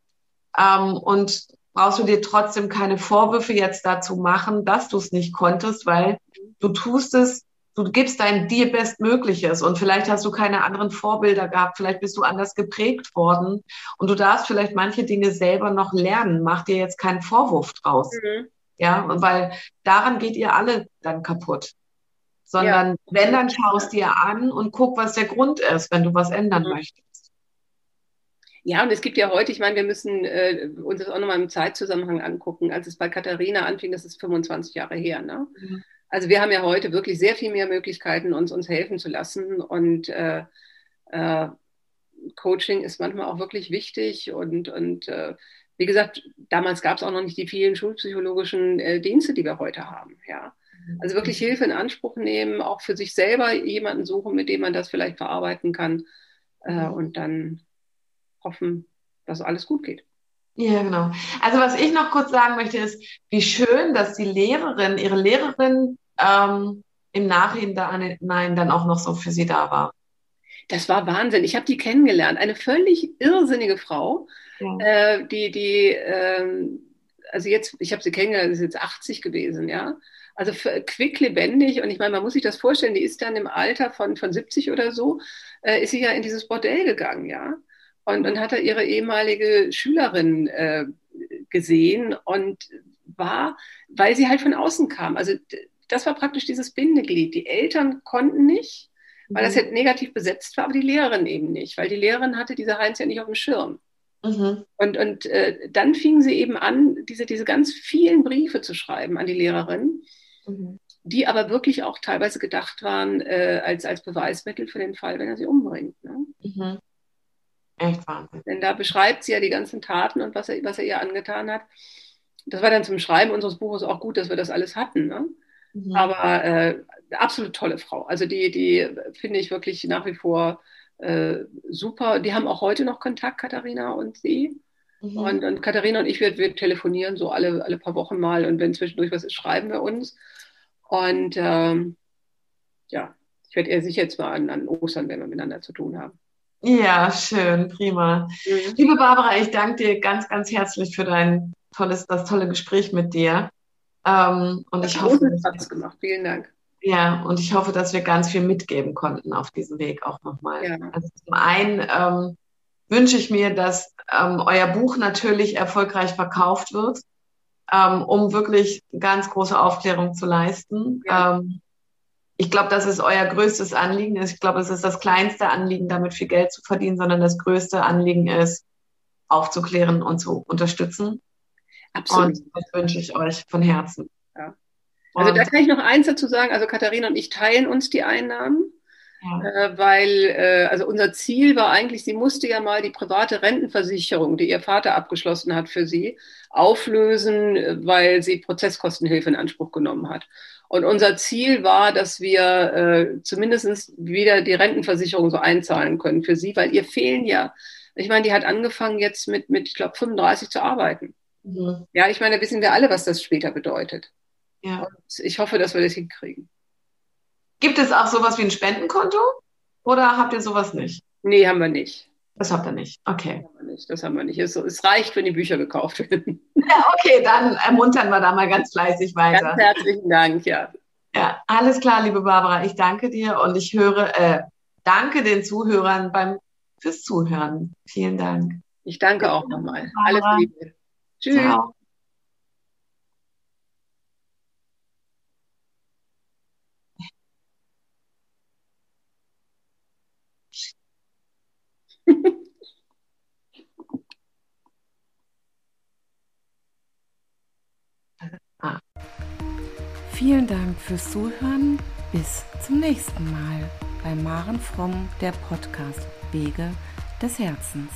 ähm, und brauchst du dir trotzdem keine Vorwürfe jetzt dazu machen, dass du es nicht konntest, weil du tust es du gibst dein dir Bestmögliches und vielleicht hast du keine anderen Vorbilder gehabt, vielleicht bist du anders geprägt worden und du darfst vielleicht manche Dinge selber noch lernen. Mach dir jetzt keinen Vorwurf draus. Mhm. Ja, weil daran geht ihr alle dann kaputt. Sondern ja. wenn, dann schaust dir an und guck, was der Grund ist, wenn du was ändern mhm. möchtest.
Ja, und es gibt ja heute, ich meine, wir müssen äh, uns das auch nochmal im Zeitzusammenhang angucken. Als es bei Katharina anfing, das ist 25 Jahre her, ne? Mhm. Also wir haben ja heute wirklich sehr viel mehr Möglichkeiten, uns uns helfen zu lassen und äh, äh, Coaching ist manchmal auch wirklich wichtig und, und äh, wie gesagt, damals gab es auch noch nicht die vielen schulpsychologischen äh, Dienste, die wir heute haben. Ja. Also wirklich mhm. Hilfe in Anspruch nehmen, auch für sich selber jemanden suchen, mit dem man das vielleicht verarbeiten kann äh, mhm. und dann hoffen, dass alles gut geht.
Ja, genau. Also was ich noch kurz sagen möchte, ist, wie schön, dass die Lehrerin, ihre Lehrerin ähm, im Nachhinein dann auch noch so für sie da war.
Das war Wahnsinn. Ich habe die kennengelernt. Eine völlig irrsinnige Frau, ja. äh, die, die, äh, also jetzt, ich habe sie kennengelernt, ist jetzt 80 gewesen, ja. Also quick lebendig und ich meine, man muss sich das vorstellen, die ist dann im Alter von, von 70 oder so, äh, ist sie ja in dieses Bordell gegangen, ja. Und, und hat da ihre ehemalige Schülerin äh, gesehen und war, weil sie halt von außen kam. Also das war praktisch dieses Bindeglied. Die Eltern konnten nicht, weil das mhm. halt negativ besetzt war, aber die Lehrerin eben nicht, weil die Lehrerin hatte diese Heinz ja nicht auf dem Schirm. Mhm. Und, und äh, dann fingen sie eben an, diese, diese ganz vielen Briefe zu schreiben an die Lehrerin, mhm. die aber wirklich auch teilweise gedacht waren äh, als, als Beweismittel für den Fall, wenn er sie umbringt. Ne? Mhm. Echt Wahnsinn. Denn da beschreibt sie ja die ganzen Taten und was er, was er ihr angetan hat. Das war dann zum Schreiben unseres Buches auch gut, dass wir das alles hatten. Ne? Mhm. Aber äh, absolut tolle Frau. Also die, die finde ich wirklich nach wie vor äh, super. Die haben auch heute noch Kontakt, Katharina und sie. Mhm. Und, und Katharina und ich, wir, wir telefonieren so alle, alle paar Wochen mal und wenn zwischendurch was ist, schreiben wir uns. Und ähm, ja, ich werde eher sicher jetzt mal an, an Ostern, wenn wir miteinander zu tun haben.
Ja, schön, prima. Mhm. Liebe Barbara, ich danke dir ganz, ganz herzlich für dein tolles, das tolle Gespräch mit dir. Ähm, und ich hoffe,
Spaß gemacht. Vielen Dank.
Ja, und ich hoffe, dass wir ganz viel mitgeben konnten auf diesem Weg auch nochmal. Ja. Also zum einen ähm, wünsche ich mir, dass ähm, euer Buch natürlich erfolgreich verkauft wird, ähm, um wirklich ganz große Aufklärung zu leisten. Ja. Ähm, ich glaube, das ist euer größtes Anliegen. Ich glaube, es ist das kleinste Anliegen, damit viel Geld zu verdienen, sondern das größte Anliegen ist, aufzuklären und zu unterstützen. Absolut. Und das wünsche ich euch von Herzen. Ja.
Also da kann ich noch eins dazu sagen. Also Katharina und ich teilen uns die Einnahmen. Ja. Äh, weil äh, also unser Ziel war eigentlich, sie musste ja mal die private Rentenversicherung, die ihr Vater abgeschlossen hat für sie, auflösen, äh, weil sie Prozesskostenhilfe in Anspruch genommen hat. Und unser Ziel war, dass wir äh, zumindest wieder die Rentenversicherung so einzahlen können für sie, weil ihr fehlen ja, ich meine, die hat angefangen jetzt mit, mit ich glaube, 35 zu arbeiten. Mhm. Ja, ich meine, da wissen wir alle, was das später bedeutet. Ja. Und ich hoffe, dass wir das hinkriegen.
Gibt es auch sowas wie ein Spendenkonto? Oder habt ihr sowas nicht?
Nee, haben wir nicht.
Das habt ihr nicht. Okay.
Das haben wir nicht. Es, es, reicht, wenn die Bücher gekauft werden.
Ja, okay, dann ermuntern wir da mal ganz fleißig weiter.
Ganz herzlichen Dank, ja.
Ja, alles klar, liebe Barbara. Ich danke dir und ich höre, äh, danke den Zuhörern beim fürs Zuhören. Vielen Dank.
Ich danke auch nochmal. Alles Liebe. Tschüss. Ciao.
Vielen Dank fürs Zuhören. Bis zum nächsten Mal bei Maren Fromm, der Podcast Wege des Herzens.